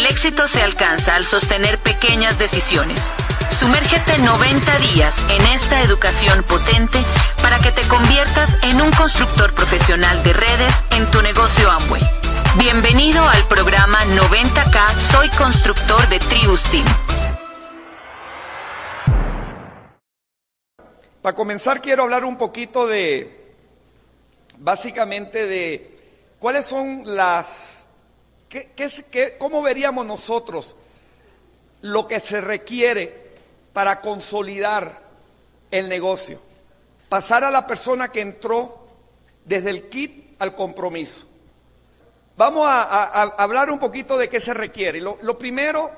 El éxito se alcanza al sostener pequeñas decisiones. Sumérgete 90 días en esta educación potente para que te conviertas en un constructor profesional de redes en tu negocio Amway. Bienvenido al programa 90K Soy Constructor de Team. Para comenzar quiero hablar un poquito de, básicamente de cuáles son las, cómo veríamos nosotros lo que se requiere para consolidar el negocio. Pasar a la persona que entró desde el kit al compromiso. Vamos a hablar un poquito de qué se requiere. Lo, lo primero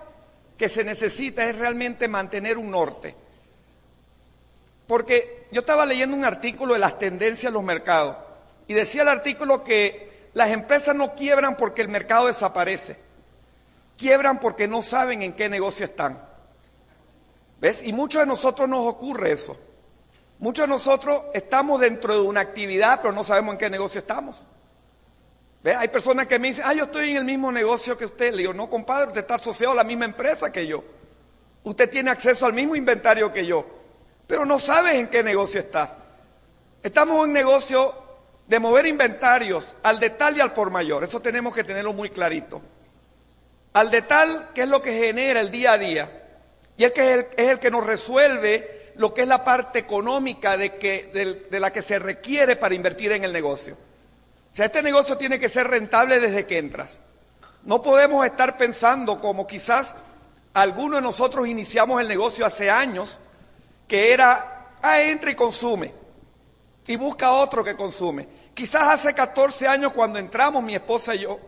que se necesita es realmente mantener un norte. Porque yo estaba leyendo un artículo de las tendencias de los mercados y decía el artículo que las empresas no quiebran porque el mercado desaparece, quiebran porque no saben en qué negocio están. ¿Ves? Y muchos de nosotros nos ocurre eso. Muchos de nosotros estamos dentro de una actividad, pero no sabemos en qué negocio estamos. ¿Ves? Hay personas que me dicen, ah, yo estoy en el mismo negocio que usted. Le digo, no, compadre, usted está asociado a la misma empresa que yo. Usted tiene acceso al mismo inventario que yo, pero no sabe en qué negocio estás. Estamos en un negocio de mover inventarios al de tal y al por mayor. Eso tenemos que tenerlo muy clarito. Al de tal, que es lo que genera el día a día y el que es el, que nos resuelve lo que es la parte económica de, que, de, de la que se requiere para invertir en el negocio. O sea, este negocio tiene que ser rentable desde que entras. No podemos estar pensando como quizás algunos de nosotros iniciamos el negocio hace años, que era, ah, entra y consume, y busca otro que consume. Quizás hace 14 años cuando entramos mi esposa y yo,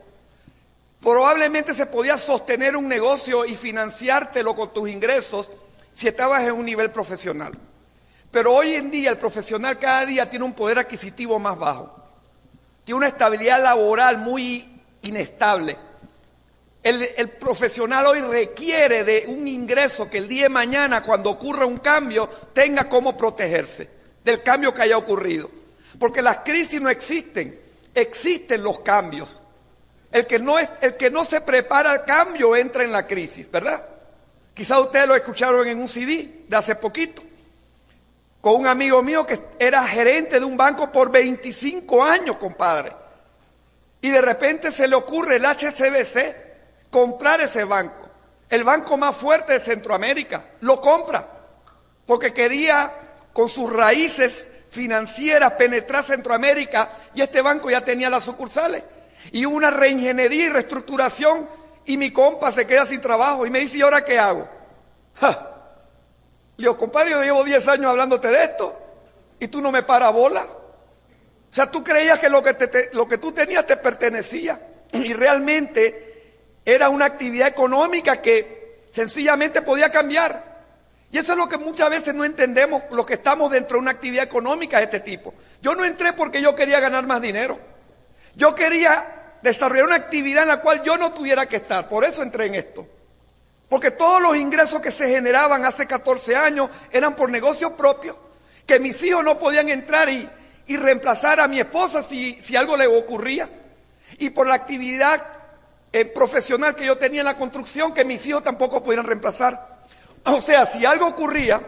Probablemente se podía sostener un negocio y financiártelo con tus ingresos si estabas en un nivel profesional. Pero hoy en día el profesional cada día tiene un poder adquisitivo más bajo. Tiene una estabilidad laboral muy inestable. El, profesional hoy requiere de un ingreso que el día de mañana, cuando ocurra un cambio, tenga cómo protegerse del cambio que haya ocurrido. Porque las crisis no existen, existen los cambios. El que, no es, el que no se prepara al cambio entra en la crisis, ¿verdad? Quizá ustedes lo escucharon en un CD de hace poquito, con un amigo mío que era gerente de un banco por 25 años, compadre. Y de repente se le ocurre el HCBC comprar ese banco, el banco más fuerte de Centroamérica, lo compra, porque quería con sus raíces financieras penetrar Centroamérica y este banco ya tenía las sucursales y una reingeniería y reestructuración y mi compa se queda sin trabajo y me dice, ¿y ahora qué hago? ¡Ja! Le digo, compadre, yo llevo 10 años hablándote de esto y tú no me paras bola. O sea, tú creías que lo que, te, lo que tú tenías te pertenecía y realmente era una actividad económica que sencillamente podía cambiar. Y eso es lo que muchas veces no entendemos los que estamos dentro de una actividad económica de este tipo. Yo no entré porque yo quería ganar más dinero. Yo quería desarrollar una actividad en la cual yo no tuviera que estar, por eso entré en esto. Porque todos los ingresos que se generaban hace 14 años eran por negocios propios, que mis hijos no podían entrar y, y reemplazar a mi esposa si, si, algo le ocurría. Y por la actividad eh, profesional que yo tenía en la construcción, que mis hijos tampoco podían reemplazar. O sea, si algo ocurría,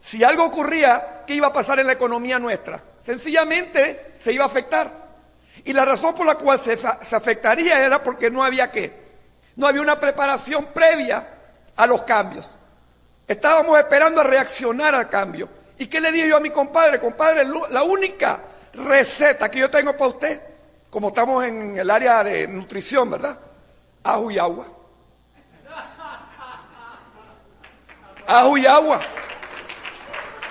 si algo ocurría, ¿qué iba a pasar en la economía nuestra? Sencillamente se iba a afectar. Y la razón por la cual se, se, afectaría era porque no había qué. No había una preparación previa a los cambios. Estábamos esperando a reaccionar al cambio. ¿Y qué le dije yo a mi compadre? Compadre, la única receta que yo tengo para usted, como estamos en el área de nutrición, ¿verdad? Ajo y agua. Ajo y agua.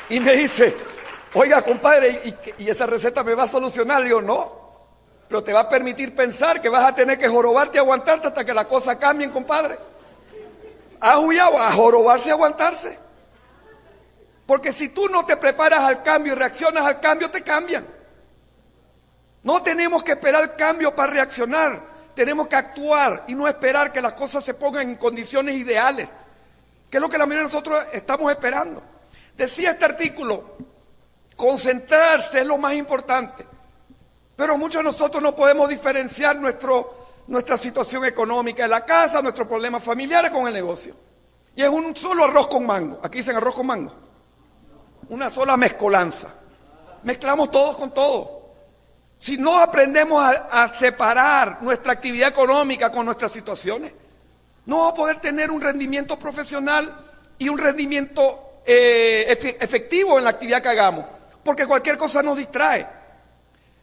Y me dice, oiga, compadre, ¿y, y esa receta me va a solucionar? Le digo, no, pero te va a permitir pensar que vas a tener que jorobarte y aguantarte hasta que las cosas cambien, compadre. ¿Has huyado? A jorobarse y aguantarse. Porque si tú no te preparas al cambio y reaccionas al cambio, te cambian. No tenemos que esperar cambio para reaccionar. Tenemos que actuar y no esperar que las cosas se pongan en condiciones ideales. Que es lo que la mayoría de nosotros estamos esperando. Decía este artículo, concentrarse es lo más importante. Pero muchos de nosotros no podemos diferenciar nuestra situación económica de la casa, nuestros problemas familiares con el negocio. Y es un solo arroz con mango. Aquí dicen arroz con mango. Una sola mezcolanza. Mezclamos todos con todo. Si no aprendemos a, separar nuestra actividad económica con nuestras situaciones, no vamos a poder tener un rendimiento profesional y un rendimiento eh, efectivo en la actividad que hagamos, porque cualquier cosa nos distrae.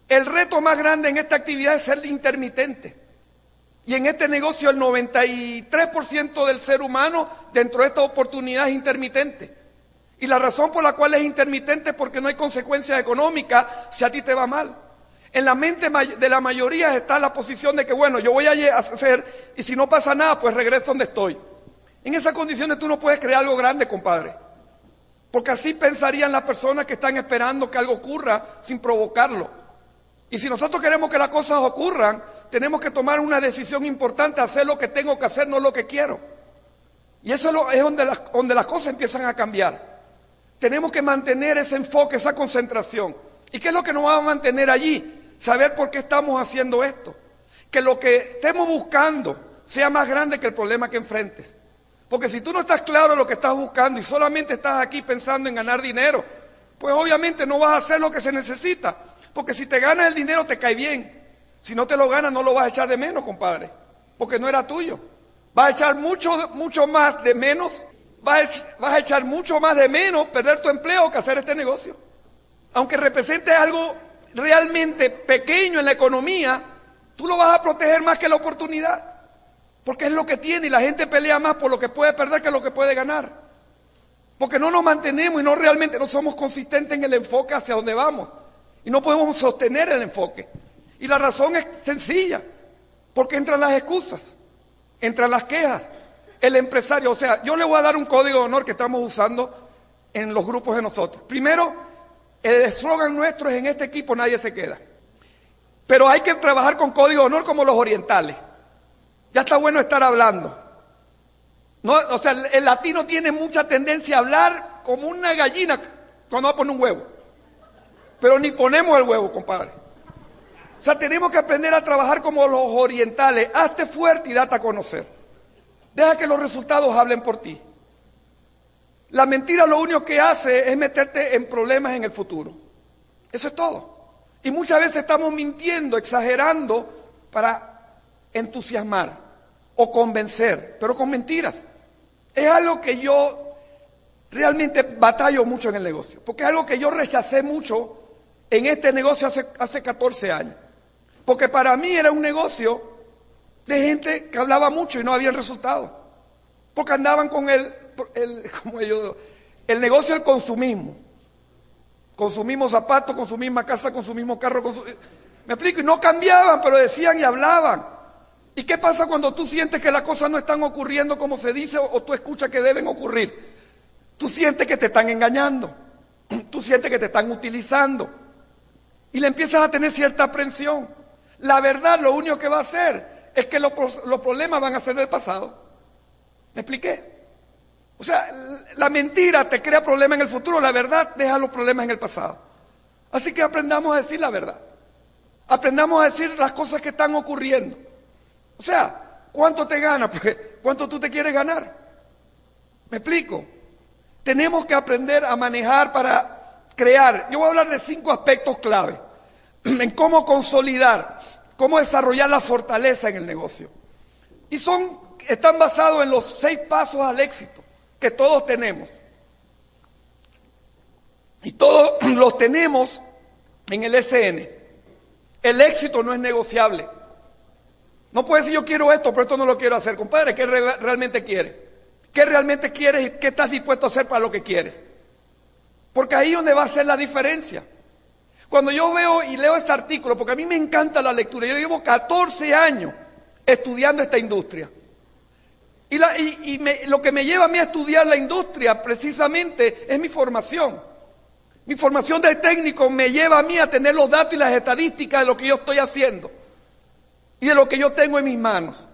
El reto más grande en esta actividad es ser intermitente. Y en este negocio el 93% del ser humano dentro de esta oportunidad es intermitente. Y la razón por la cual es intermitente es porque no hay consecuencias económicas si a ti te va mal. En la mente de la mayoría está la posición de que, bueno, yo voy a hacer y si no pasa nada, pues regreso donde estoy. En esas condiciones tú no puedes crear algo grande, compadre. Porque así pensarían las personas que están esperando que algo ocurra sin provocarlo. Y si nosotros queremos que las cosas ocurran, tenemos que tomar una decisión importante, hacer lo que tengo que hacer, no lo que quiero. Y eso es, donde, las, donde las cosas empiezan a cambiar. Tenemos que mantener ese enfoque, esa concentración. ¿Y qué es lo que nos va a mantener allí? Saber por qué estamos haciendo esto. Que lo que estemos buscando sea más grande que el problema que enfrentes. Porque si tú no estás claro lo que estás buscando y solamente estás aquí pensando en ganar dinero, pues obviamente no vas a hacer lo que se necesita. Porque si te ganas el dinero te cae bien. Si no te lo ganas no lo vas a echar de menos, compadre. Porque no era tuyo. Vas a echar mucho, mucho más de menos. Vas a echar mucho más de menos perder tu empleo que hacer este negocio. Aunque represente algo realmente pequeño en la economía, tú lo vas a proteger más que la oportunidad. Porque es lo que tiene y la gente pelea más por lo que puede perder que lo que puede ganar. Porque no nos mantenemos y no realmente no somos consistentes en el enfoque hacia donde vamos. Y no podemos sostener el enfoque. Y la razón es sencilla. Porque entran las excusas, entran las quejas. El empresario, o sea, yo le voy a dar un código de honor que estamos usando en los grupos de nosotros. Primero, el eslogan nuestro es en este equipo nadie se queda. Pero hay que trabajar con código de honor como los orientales. Ya está bueno estar hablando. No, o sea, el, latino tiene mucha tendencia a hablar como una gallina cuando va a poner un huevo. Pero ni ponemos el huevo, compadre. O sea, tenemos que aprender a trabajar como los orientales. Hazte fuerte y date a conocer. Deja que los resultados hablen por ti. La mentira lo único que hace es meterte en problemas en el futuro. Eso es todo. Y muchas veces estamos mintiendo, exagerando para entusiasmar o convencer, pero con mentiras. Es algo que yo realmente batallo mucho en el negocio, porque es algo que yo rechacé mucho en este negocio hace, hace 14 años. Porque para mí era un negocio de gente que hablaba mucho y no había resultado. Porque andaban con el, el, como yo, el consumismo. Consumimos zapatos, consumimos casa, consumimos carro. Me explico, y no cambiaban, pero decían y hablaban. ¿Y qué pasa cuando tú sientes que las cosas no están ocurriendo como se dice o, tú escuchas que deben ocurrir? Tú sientes que te están engañando, tú sientes que te están utilizando y le empiezas a tener cierta aprensión. La verdad lo único que va a hacer es que los, los problemas van a ser del pasado. ¿Me expliqué? O sea, la mentira te crea problemas en el futuro, la verdad deja los problemas en el pasado. Así que aprendamos a decir la verdad. Aprendamos a decir las cosas que están ocurriendo. O sea, ¿cuánto te gana? Pues, ¿Cuánto tú te quieres ganar? ¿Me explico? Tenemos que aprender a manejar para crear. Yo voy a hablar de cinco aspectos clave en cómo consolidar, cómo desarrollar la fortaleza en el negocio. Y son, están basados en los seis pasos al éxito que todos tenemos. Y todos los tenemos en el SN. El éxito no es negociable. No puede decir yo quiero esto, pero esto no lo quiero hacer. Compadre, ¿qué realmente quieres? ¿Qué realmente quieres y qué estás dispuesto a hacer para lo que quieres? Porque ahí es donde va a ser la diferencia. Cuando yo veo y leo este artículo, porque a mí me encanta la lectura, yo llevo 14 años estudiando esta industria. Y, lo que me lleva a mí a estudiar la industria precisamente es mi formación. Mi formación de técnico me lleva a mí a tener los datos y las estadísticas de lo que yo estoy haciendo y de lo que yo tengo en mis manos.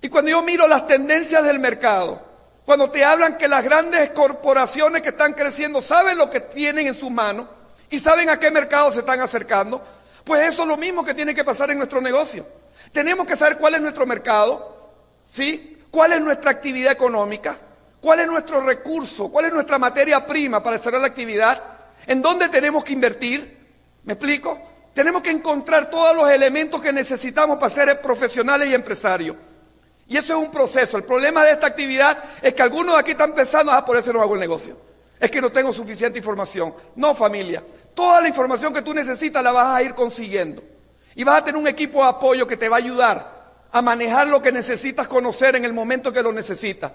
Y cuando yo miro las tendencias del mercado, cuando te hablan que las grandes corporaciones que están creciendo saben lo que tienen en sus manos y saben a qué mercado se están acercando, pues eso es lo mismo que tiene que pasar en nuestro negocio. Tenemos que saber cuál es nuestro mercado, ¿sí? ¿Cuál es nuestra actividad económica? ¿Cuál es nuestro recurso? ¿Cuál es nuestra materia prima para hacer la actividad? ¿En dónde tenemos que invertir? ¿Me explico? Tenemos que encontrar todos los elementos que necesitamos para ser profesionales y empresarios. Y eso es un proceso. El problema de esta actividad es que algunos de aquí están pensando, ah, por eso no hago el negocio. Es que no tengo suficiente información. No, familia. Toda la información que tú necesitas la vas a ir consiguiendo. Y vas a tener un equipo de apoyo que te va a ayudar a manejar lo que necesitas conocer en el momento que lo necesitas.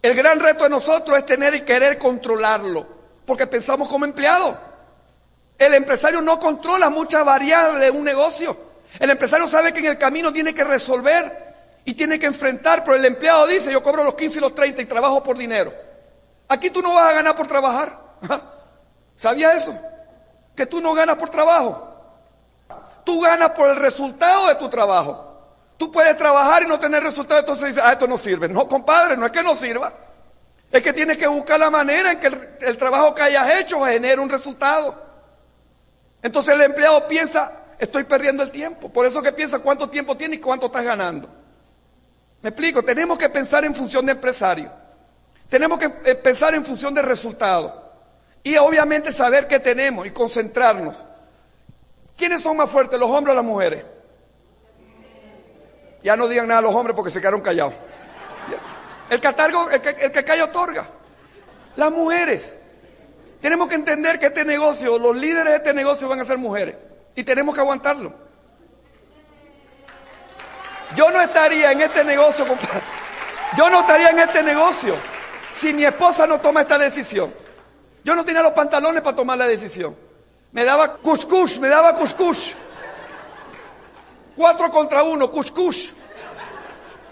El gran reto de nosotros es tener y querer controlarlo, porque pensamos como empleados. El empresario no controla muchas variables de un negocio. El empresario sabe que en el camino tiene que resolver y tiene que enfrentar, pero el empleado dice, yo cobro los 15 y los 30 y trabajo por dinero. Aquí tú no vas a ganar por trabajar. ¿Sabía eso? Que tú no ganas por trabajo. Tú ganas por el resultado de tu trabajo. Tú puedes trabajar y no tener resultado, entonces dices, ah, esto no sirve. No, compadre, no es que no sirva. Es que tienes que buscar la manera en que el, trabajo que hayas hecho genere un resultado. Entonces el empleado piensa, estoy perdiendo el tiempo. Por eso que piensa cuánto tiempo tiene y cuánto estás ganando. Me explico, tenemos que pensar en función de empresario. Tenemos que eh, pensar en función de resultado. Y obviamente saber qué tenemos y concentrarnos. ¿Quiénes son más fuertes, los hombres o las mujeres? Ya no digan nada a los hombres porque se quedaron callados. El catargo, el que, el que calla otorga. Las mujeres. Tenemos que entender que este negocio, los líderes de este negocio van a ser mujeres. Y tenemos que aguantarlo. Yo no estaría en este negocio, compadre. Yo no estaría en este negocio si mi esposa no toma esta decisión. Yo no tenía los pantalones para tomar la decisión. Me daba cuscús, me daba cuscús. Cuatro contra uno, cuscús.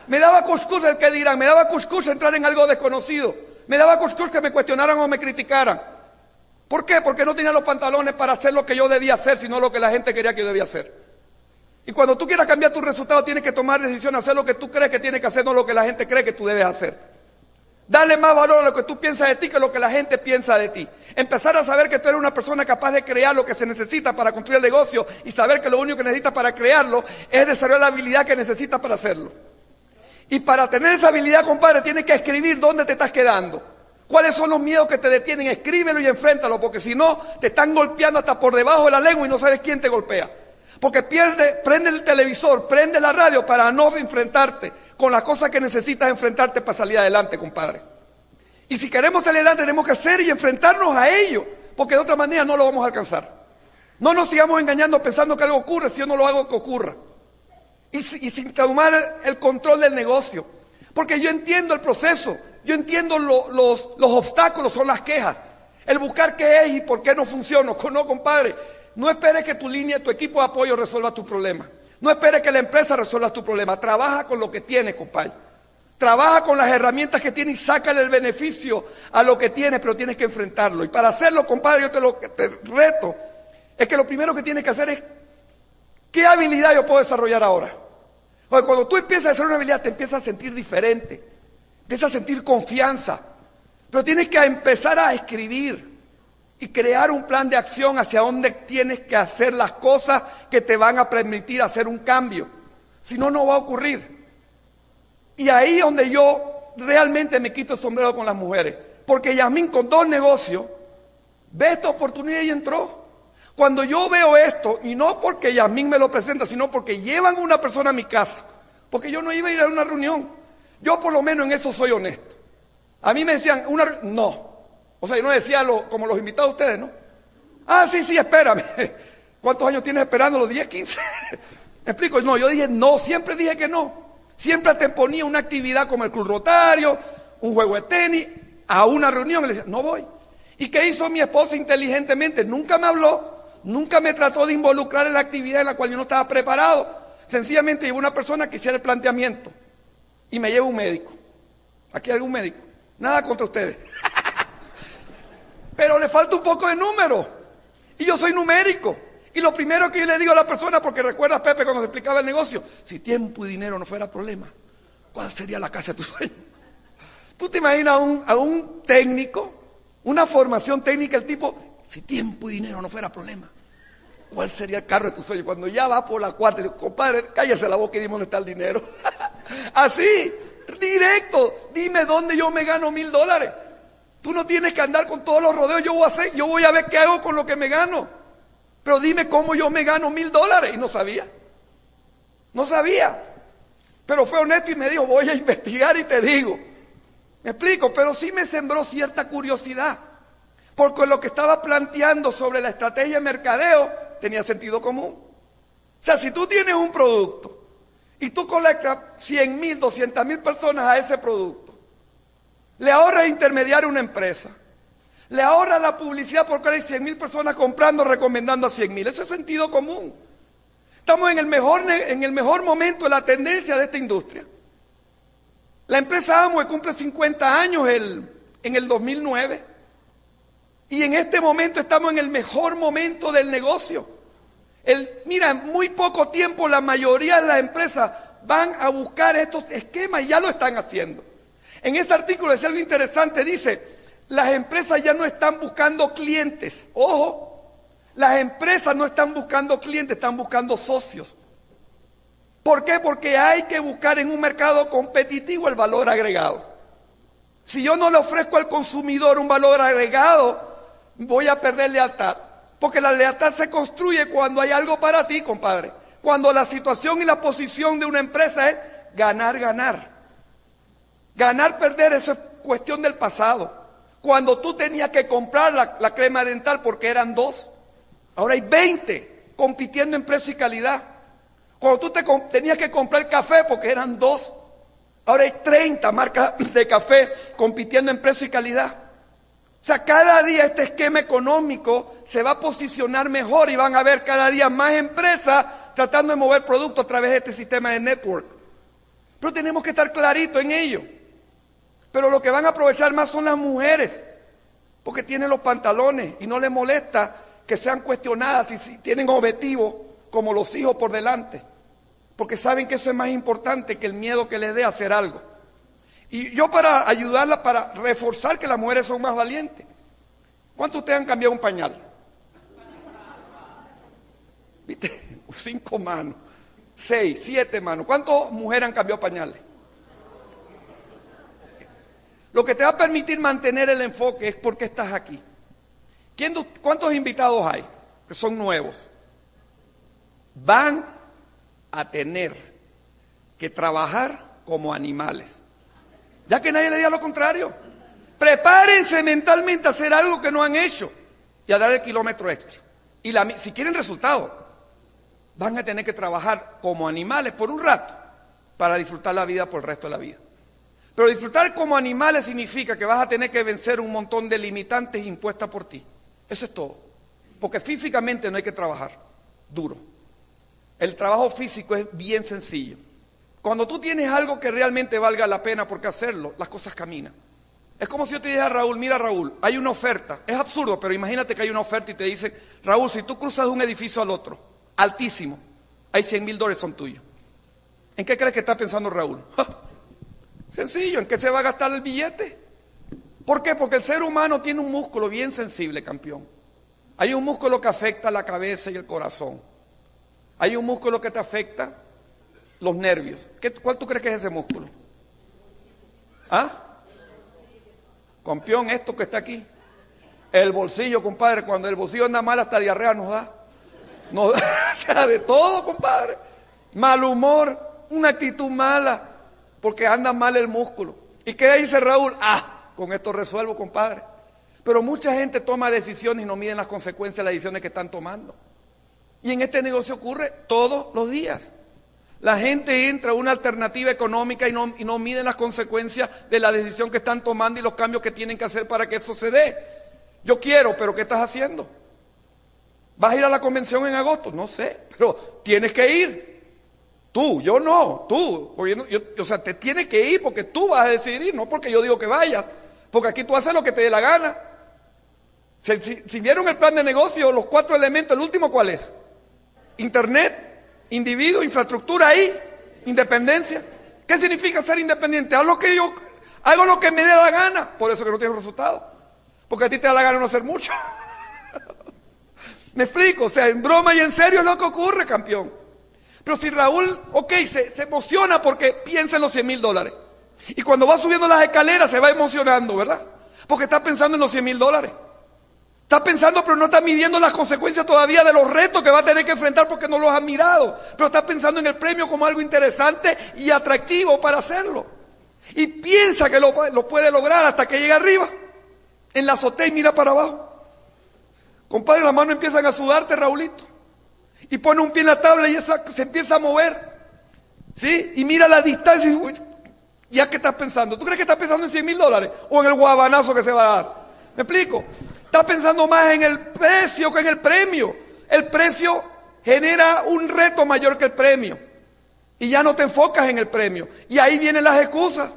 Me daba cuscús el que dirán, me daba cuscús entrar en algo desconocido. Me daba cuscús que me cuestionaran o me criticaran. ¿Por qué? Porque no tenía los pantalones para hacer lo que yo debía hacer, sino lo que la gente quería que yo debía hacer. Y cuando tú quieras cambiar tus resultados, tienes que tomar decisión, hacer lo que tú crees que tienes que hacer, no lo que la gente cree que tú debes hacer. Dale más valor a lo que tú piensas de ti que lo que la gente piensa de ti. Empezar a saber que tú eres una persona capaz de crear lo que se necesita para construir el negocio y saber que lo único que necesitas para crearlo es desarrollar la habilidad que necesitas para hacerlo. Y para tener esa habilidad, compadre, tienes que escribir dónde te estás quedando. ¿Cuáles son los miedos que te detienen? Escríbelo y enfréntalo, porque si no, te están golpeando hasta por debajo de la lengua y no sabes quién te golpea. Porque pierde, prende el televisor, prende la radio para no enfrentarte con las cosas que necesitas enfrentarte para salir adelante, compadre. Y si queremos salir adelante, tenemos que hacer y enfrentarnos a ello, porque de otra manera no lo vamos a alcanzar. No nos sigamos engañando pensando que algo ocurre si yo no lo hago que ocurra. Y, sin tomar el control del negocio. Porque yo entiendo el proceso, yo entiendo los, los obstáculos, son las quejas. El buscar qué es y por qué no funciona. No, compadre, no esperes que tu línea, tu equipo de apoyo resuelva tu problema. No esperes que la empresa resuelva tu problema. Trabaja con lo que tienes, compadre. Trabaja con las herramientas que tienes y sácale el beneficio a lo que tienes, pero tienes que enfrentarlo. Y para hacerlo, compadre, yo te lo te reto, es que lo primero que tienes que hacer es, ¿qué habilidad yo puedo desarrollar ahora? Porque cuando tú empiezas a hacer una habilidad, te empiezas a sentir diferente, empiezas a sentir confianza, pero tienes que empezar a escribir y crear un plan de acción hacia dónde tienes que hacer las cosas que te van a permitir hacer un cambio. Si no, no va a ocurrir. Y ahí es donde yo realmente me quito el sombrero con las mujeres. Porque Yasmín con dos negocios ve esta oportunidad y entró. Cuando yo veo esto, y no porque Yasmín me lo presenta, sino porque llevan una persona a mi casa, porque yo no iba a ir a una reunión. Yo por lo menos en eso soy honesto. A mí me decían, una no, o sea, yo no decía lo, como los invitados ustedes, ¿no? Ah, sí, sí, espérame. ¿Cuántos años tienes esperando? ¿Los 10, 15? ¿Me explico? No, yo dije no, siempre dije que no. Siempre te ponía una actividad como el club rotario, un juego de tenis, a una reunión y le decía, no voy. ¿Y qué hizo mi esposa inteligentemente? Nunca me habló, nunca me trató de involucrar en la actividad en la cual yo no estaba preparado. Sencillamente llevó una persona que hiciera el planteamiento y me lleva un médico. Aquí hay algún médico. Nada contra ustedes. pero le falta un poco de número. Y yo soy numérico. Y lo primero que yo le digo a la persona, porque recuerdas Pepe cuando se explicaba el negocio, si tiempo y dinero no fuera problema, ¿cuál sería la casa de tu sueño? ¿Tú te imaginas a un, a un técnico, una formación técnica, el tipo, si tiempo y dinero no fuera problema? ¿cuál sería el carro de tu sueño? Cuando ya va por la cuarta, digo, compadre, cállese la boca y dime dónde está el dinero. Así, directo, dime dónde yo me gano mil dólares. Tú no tienes que andar con todos los rodeos, yo voy a hacer, yo voy a ver qué hago con lo que me gano. Pero dime cómo yo me gano mil dólares. Y no sabía. No sabía. Pero fue honesto y me dijo, voy a investigar y te digo. Me explico, pero sí me sembró cierta curiosidad. Porque lo que estaba planteando sobre la estrategia de mercadeo tenía sentido común. O sea, si tú tienes un producto y tú colectas 100 mil, 200 mil personas a ese producto, le ahorras intermediar una empresa, le ahorra la publicidad porque hay 100 mil personas comprando, recomendando a 100 mil. Eso es sentido común. Estamos en el, mejor, en el mejor momento de la tendencia de esta industria. La empresa Amway cumple 50 años en el 2009. Y en este momento estamos en el mejor momento del negocio. El, mira, en muy poco tiempo la mayoría de las empresas van a buscar estos esquemas y ya lo están haciendo. En ese artículo es algo interesante, dice, las empresas ya no están buscando clientes. Ojo, las empresas no están buscando clientes, están buscando socios. ¿Por qué? Porque hay que buscar en un mercado competitivo el valor agregado. Si yo no le ofrezco al consumidor un valor agregado, voy a perder lealtad. Porque la lealtad se construye cuando hay algo para ti, compadre. Cuando la situación y la posición de una empresa es ganar, ganar. Ganar, perder, eso es cuestión del pasado. Cuando tú tenías que comprar la, crema dental porque eran dos, ahora hay 20 compitiendo en precio y calidad. Cuando tú te, tenías que comprar café porque eran dos, ahora hay 30 marcas de café compitiendo en precio y calidad. O sea, cada día este esquema económico se va a posicionar mejor y van a haber cada día más empresas tratando de mover productos a través de este sistema de network. Pero tenemos que estar claritos en ello. Pero lo que van a aprovechar más son las mujeres, porque tienen los pantalones y no les molesta que sean cuestionadas y si tienen objetivos como los hijos por delante, porque saben que eso es más importante que el miedo que les dé hacer algo. Y yo para ayudarla, para reforzar que las mujeres son más valientes. ¿Cuántos de ustedes han cambiado un pañal? ¿Viste? Cinco manos, seis, siete manos. ¿Cuántas mujeres han cambiado pañales? Lo que te va a permitir mantener el enfoque es porque estás aquí. ¿Cuántos invitados hay que son nuevos? Van a tener que trabajar como animales. Ya que nadie le diga lo contrario. Prepárense mentalmente a hacer algo que no han hecho y a dar el kilómetro extra. Y si quieren resultados, van a tener que trabajar como animales por un rato para disfrutar la vida por el resto de la vida. Pero disfrutar como animales significa que vas a tener que vencer un montón de limitantes impuestas por ti. Eso es todo. Porque físicamente no hay que trabajar duro. El trabajo físico es bien sencillo. Cuando tú tienes algo que realmente valga la pena por qué hacerlo, las cosas caminan. Es como si yo te dijera, Raúl, mira Raúl, hay una oferta. Es absurdo, pero imagínate que hay una oferta y te dice, Raúl, si tú cruzas de un edificio al otro, altísimo, hay 100 mil dólares son tuyos. ¿En qué crees que está pensando Raúl? Sencillo, ¿en qué se va a gastar el billete? ¿Por qué? Porque el ser humano tiene un músculo bien sensible, campeón. Hay un músculo que afecta la cabeza y el corazón. Hay un músculo que te afecta los nervios. ¿Qué, ¿Cuál tú crees que es ese músculo? ¿Ah? Campeón, esto que está aquí. El bolsillo, compadre. Cuando el bolsillo anda mal, hasta diarrea nos da. Nos da, de todo, compadre. Mal humor, una actitud mala porque anda mal el músculo. ¿Y qué dice Raúl? Ah, con esto resuelvo, compadre. Pero mucha gente toma decisiones y no miden las consecuencias de las decisiones que están tomando. Y en este negocio ocurre todos los días. La gente entra a una alternativa económica y no, y no miden las consecuencias de la decisión que están tomando y los cambios que tienen que hacer para que eso se dé. Yo quiero, pero ¿qué estás haciendo? ¿Vas a ir a la convención en agosto? No sé, pero tienes que ir. Tú, yo no, tú. o sea, te tienes que ir porque tú vas a decidir, no porque yo digo que vayas. Porque aquí tú haces lo que te dé la gana. Si, vieron el plan de negocio, los cuatro elementos, el último, ¿cuál es? Internet, individuo, infraestructura ahí, independencia. ¿Qué significa ser independiente? Hago lo que yo, hago lo que me dé la gana. Por eso que no tienes resultado. Porque a ti te da la gana no hacer mucho. Me explico, o sea, en broma y en serio es lo que ocurre, campeón. Pero si Raúl, ok, se, se emociona porque piensa en los 100 mil dólares. Y cuando va subiendo las escaleras se va emocionando, ¿verdad? Porque está pensando en los 100 mil dólares. Está pensando, pero no está midiendo las consecuencias todavía de los retos que va a tener que enfrentar porque no los ha mirado. Pero está pensando en el premio como algo interesante y atractivo para hacerlo. Y piensa que lo, puede lograr hasta que llega arriba, en la azotea y mira para abajo. Compadre, las manos empiezan a sudarte, Raulito. Y pone un pie en la tabla y se empieza a mover. ¿Sí? Y mira la distancia y uy, ¿ya qué estás pensando? ¿Tú crees que estás pensando en 100 mil dólares? ¿O en el guabanazo que se va a dar? ¿Me explico? Estás pensando más en el precio que en el premio. El precio genera un reto mayor que el premio. Y ya no te enfocas en el premio. Y ahí vienen las excusas.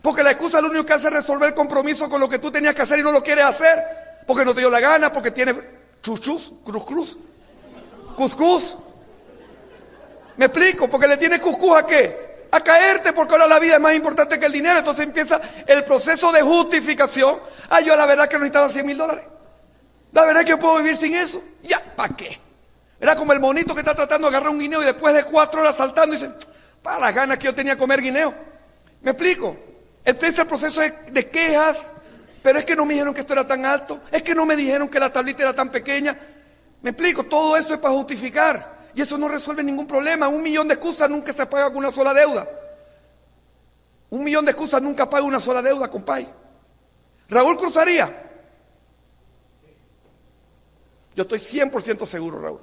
Porque la excusa lo único que hace es resolver el compromiso con lo que tú tenías que hacer y no lo quieres hacer. Porque no te dio la gana, porque tienes chuchus, cruz cruz, cuscús. ¿Me explico? Porque le tienes cuscús a qué? A caerte, porque ahora la vida es más importante que el dinero. Entonces empieza el proceso de justificación. Ah, yo la verdad que no necesitaba 100 mil dólares. La verdad que yo puedo vivir sin eso. Ya, ¿para qué? Era como el monito que está tratando de agarrar un guineo y después de cuatro horas saltando dice, para las ganas que yo tenía de comer guineo. ¿Me explico? El, el proceso es de quejas, pero es que no me dijeron que esto era tan alto, es que no me dijeron que la tablita era tan pequeña. ¿Me explico? Todo eso es para justificar. Y eso no resuelve ningún problema. Un millón de excusas nunca se paga con una sola deuda. Un millón de excusas nunca paga una sola deuda, compadre. Raúl cruzaría. Yo estoy 100% seguro, Raúl.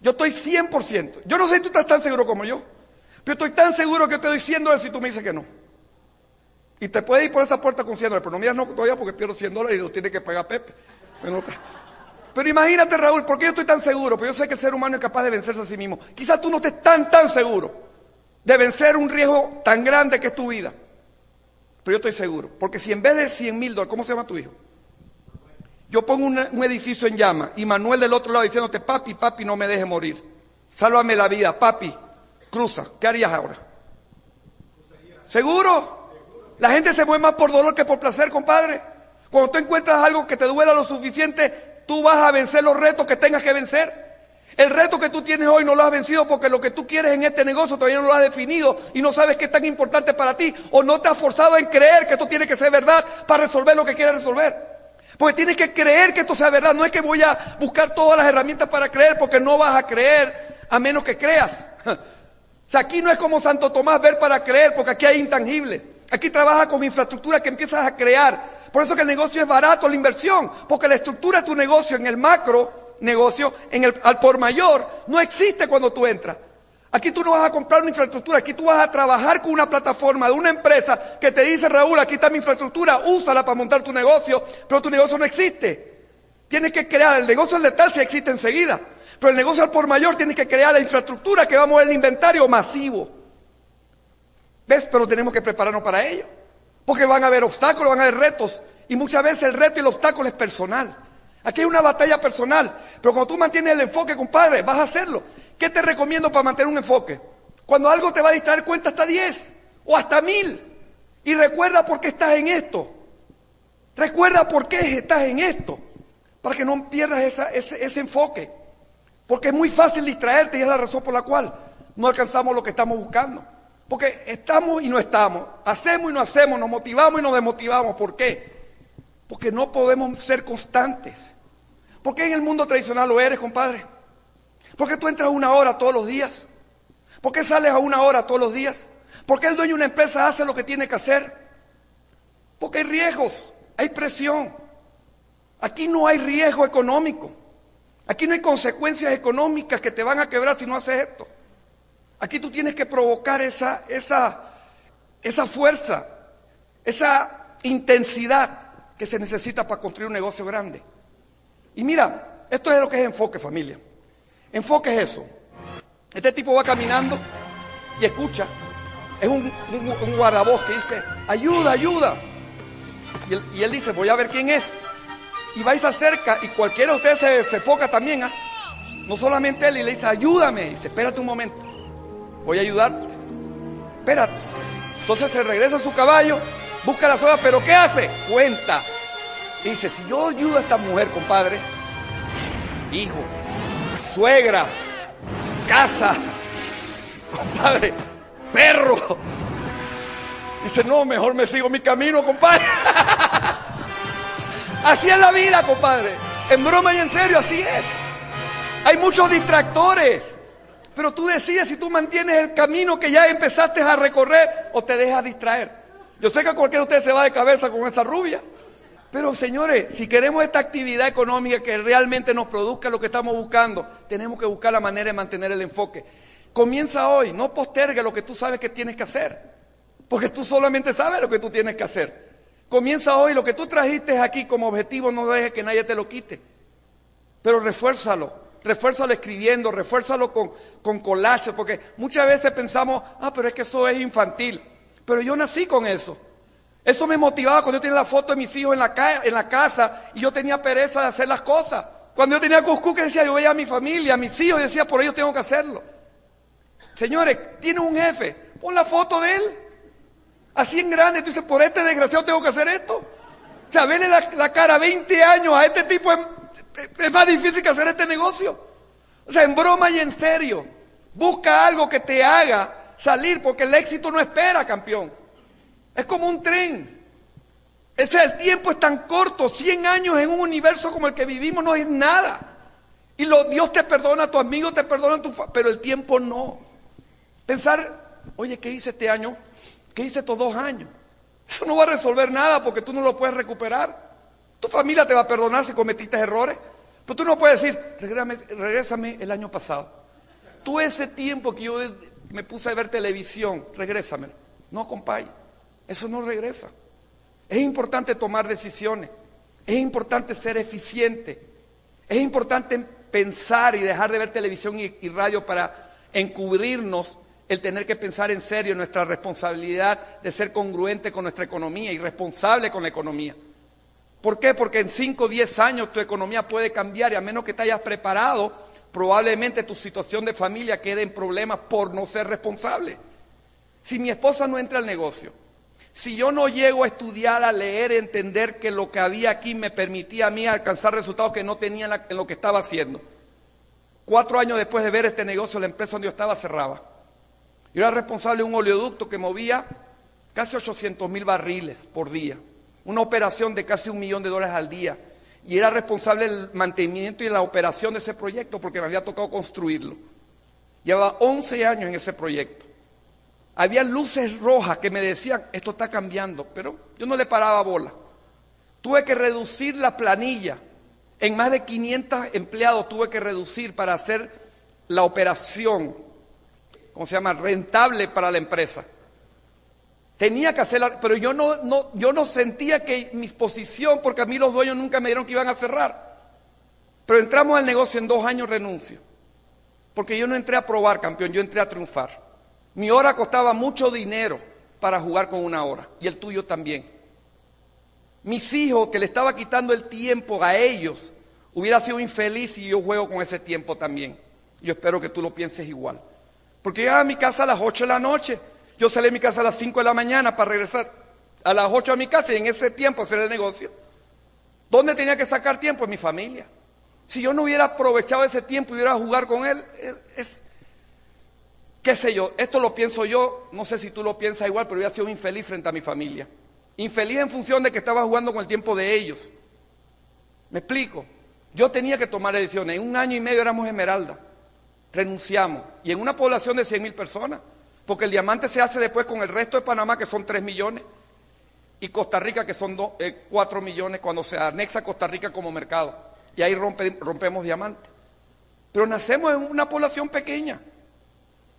Yo estoy 100%. Yo no sé si tú estás tan seguro como yo. Pero estoy tan seguro que te doy 100 dólares si tú me dices que no. Y te puedes ir por esa puerta con 100 dólares, pero no miras no todavía porque pierdo 100 dólares y lo tiene que pagar Pepe. Pero, pero imagínate, Raúl, ¿por qué yo estoy tan seguro? Porque yo sé que el ser humano es capaz de vencerse a sí mismo. Quizás tú no estés tan, tan seguro de vencer un riesgo tan grande que es tu vida. Pero yo estoy seguro. Porque si en vez de 100 mil dólares, ¿cómo se llama tu hijo? Yo pongo un, edificio en llama y Manuel del otro lado diciéndote, papi, papi, no me deje morir. Sálvame la vida, papi, cruza. ¿Qué harías ahora? ¿Seguro? La gente se mueve más por dolor que por placer, compadre. Cuando tú encuentras algo que te duela lo suficiente, tú vas a vencer los retos que tengas que vencer. El reto que tú tienes hoy no lo has vencido porque lo que tú quieres en este negocio todavía no lo has definido y no sabes qué es tan importante para ti o no te has forzado en creer que esto tiene que ser verdad para resolver lo que quieres resolver. Porque tienes que creer que esto sea verdad. No es que voy a buscar todas las herramientas para creer porque no vas a creer a menos que creas. O sea, aquí no es como Santo Tomás ver para creer porque aquí hay intangible. Aquí trabaja con infraestructura que empiezas a crear. Por eso que el negocio es barato, la inversión. Porque la estructura de tu negocio en el macro negocio, en el, al por mayor, no existe cuando tú entras. Aquí tú no vas a comprar una infraestructura, aquí tú vas a trabajar con una plataforma de una empresa que te dice, Raúl, aquí está mi infraestructura, úsala para montar tu negocio, pero tu negocio no existe. Tienes que crear, el negocio es letal si existe enseguida, pero el negocio al por mayor tienes que crear la infraestructura que va a mover el inventario masivo. ¿Ves? Pero tenemos que prepararnos para ello, porque van a haber obstáculos, van a haber retos, y muchas veces el reto y el obstáculo es personal. Aquí hay una batalla personal, pero cuando tú mantienes el enfoque, compadre, vas a hacerlo. ¿Qué te recomiendo para mantener un enfoque? Cuando algo te va a distraer, cuenta hasta 10 o hasta 1000. Y recuerda por qué estás en esto. Recuerda por qué estás en esto. Para que no pierdas ese, ese enfoque. Porque es muy fácil distraerte y es la razón por la cual no alcanzamos lo que estamos buscando. Porque estamos y no estamos. Hacemos y no hacemos. Nos motivamos y nos desmotivamos. ¿Por qué? Porque no podemos ser constantes. ¿Por qué en el mundo tradicional lo eres, compadre? ¿Por qué tú entras una hora todos los días? ¿Por qué sales a una hora todos los días? ¿Por qué el dueño de una empresa hace lo que tiene que hacer? Porque hay riesgos, hay presión. Aquí no hay riesgo económico. Aquí no hay consecuencias económicas que te van a quebrar si no haces esto. Aquí tú tienes que provocar esa, esa, esa fuerza, esa intensidad que se necesita para construir un negocio grande. Y mira, esto es lo que es enfoque, familia. Enfoque es eso. Este tipo va caminando y escucha. Es un, un, guardabosque que dice, ayuda, ayuda. Y él, dice, voy a ver quién es. Y va y se acerca y cualquiera de ustedes se, se enfoca también. ¿ah? No solamente él y le dice, ayúdame. Y dice, espérate un momento. Voy a ayudarte. Espérate. Entonces se regresa a su caballo, busca la soga, pero ¿qué hace? Cuenta. Y dice, si yo ayudo a esta mujer, compadre, hijo, suegra, casa, compadre, perro. Dice, no, mejor me sigo mi camino, compadre. así es la vida, compadre. En broma y en serio, así es. Hay muchos distractores. Pero tú decides si tú mantienes el camino que ya empezaste a recorrer o te dejas distraer. Yo sé que cualquiera de ustedes se va de cabeza con esa rubia. Pero señores, si queremos esta actividad económica que realmente nos produzca lo que estamos buscando, tenemos que buscar la manera de mantener el enfoque. Comienza hoy, no postergue lo que tú sabes que tienes que hacer, porque tú solamente sabes lo que tú tienes que hacer. Comienza hoy, lo que tú trajiste aquí como objetivo no dejes que nadie te lo quite, pero refuérzalo, refuérzalo escribiendo, refuérzalo con, con collages, porque muchas veces pensamos, ah, pero es que eso es infantil, pero yo nací con eso. Eso me motivaba cuando yo tenía la foto de mis hijos en la, en la casa y yo tenía pereza de hacer las cosas. Cuando yo tenía Cuscú que decía, yo veía a mi familia, a mis hijos y decía, por ello tengo que hacerlo. Señores, tiene un jefe, pon la foto de él. Así en grande, tú dices, por este desgraciado tengo que hacer esto. O sea, verle la, cara 20 años a este tipo es, es más difícil que hacer este negocio. O sea, en broma y en serio, busca algo que te haga salir, porque el éxito no espera, campeón. Es como un tren. Ese el tiempo es tan corto, 100 años en un universo como el que vivimos no es nada. Y lo, Dios te perdona, tu amigo te perdona, tu pero el tiempo no. Pensar, oye, ¿qué hice este año? ¿Qué hice estos dos años? Eso no va a resolver nada porque tú no lo puedes recuperar. Tu familia te va a perdonar si cometiste errores. Pero tú no puedes decir, regrésame el año pasado. Tú ese tiempo que yo me puse a ver televisión, regrésame. No, compadre. Eso no regresa. Es importante tomar decisiones. Es importante ser eficiente. Es importante pensar y dejar de ver televisión y, radio para encubrirnos el tener que pensar en serio nuestra responsabilidad de ser congruente con nuestra economía y responsable con la economía. ¿Por qué? Porque en 5 o 10 años tu economía puede cambiar y a menos que te hayas preparado, probablemente tu situación de familia quede en problemas por no ser responsable. Si mi esposa no entra al negocio, si yo no llego a estudiar, a leer, a entender que lo que había aquí me permitía a mí alcanzar resultados que no tenía en, lo que estaba haciendo. Cuatro años después de ver este negocio, la empresa donde yo estaba cerraba. Yo era responsable de un oleoducto que movía casi 800 mil barriles por día. Una operación de casi un millón de dólares al día. Y era responsable del mantenimiento y la operación de ese proyecto porque me había tocado construirlo. Llevaba 11 años en ese proyecto. Había luces rojas que me decían, esto está cambiando, pero yo no le paraba bola. Tuve que reducir la planilla. En más de 500 empleados tuve que reducir para hacer la operación, ¿cómo se llama?, rentable para la empresa. Tenía que hacerla, pero yo no, no, yo no sentía que mi posición, porque a mí los dueños nunca me dieron que iban a cerrar. Pero entramos al negocio en dos años renuncio. Porque yo no entré a probar, campeón, yo entré a triunfar. Mi hora costaba mucho dinero para jugar con una hora y el tuyo también. Mis hijos, que le estaba quitando el tiempo a ellos, hubiera sido infeliz y yo juego con ese tiempo también. Yo espero que tú lo pienses igual. Porque llegaba a mi casa a las 8 de la noche, yo salí de mi casa a las 5 de la mañana para regresar a las 8 a mi casa y en ese tiempo hacer el negocio. ¿Dónde tenía que sacar tiempo? En mi familia. Si yo no hubiera aprovechado ese tiempo y hubiera jugar con él, es, qué sé yo, esto lo pienso yo, no sé si tú lo piensas igual, pero yo he sido infeliz frente a mi familia. Infeliz en función de que estaba jugando con el tiempo de ellos. ¿Me explico? Yo tenía que tomar decisiones. En un año y medio éramos Esmeralda. Renunciamos. Y en una población de 100 mil personas. Porque el diamante se hace después con el resto de Panamá, que son 3 millones. Y Costa Rica, que son 4 eh, millones, cuando se anexa Costa Rica como mercado. Y ahí rompemos diamante. Pero nacemos en una población pequeña.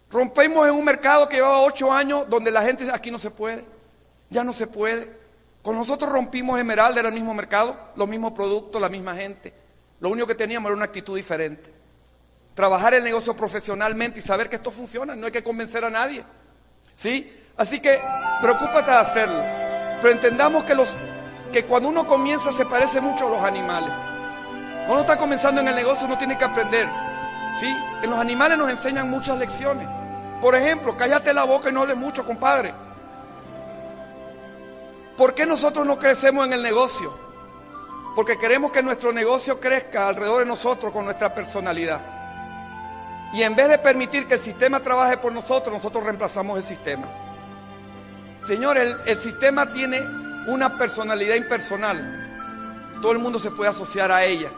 Rompemos en un mercado que llevaba ocho años donde la gente dice, aquí no se puede, ya no se puede. Con nosotros rompimos Esmeralda, era el mismo mercado, los mismos productos, la misma gente. Lo único que teníamos era una actitud diferente. Trabajar el negocio profesionalmente y saber que esto funciona, no hay que convencer a nadie. ¿Sí? Así que preocúpate de hacerlo. Pero entendamos que, los, que cuando uno comienza se parece mucho a los animales. Cuando uno está comenzando en el negocio uno tiene que aprender. ¿Sí? En los animales nos enseñan muchas lecciones. Por ejemplo, cállate la boca y no hables mucho, compadre. ¿Por qué nosotros no crecemos en el negocio? porque queremos que nuestro negocio crezca alrededor de nosotros con nuestra personalidad. Y en vez de permitir que el sistema trabaje por nosotros, nosotros reemplazamos el sistema. Señor, el, sistema tiene una personalidad impersonal. Todo el mundo se puede asociar a ella.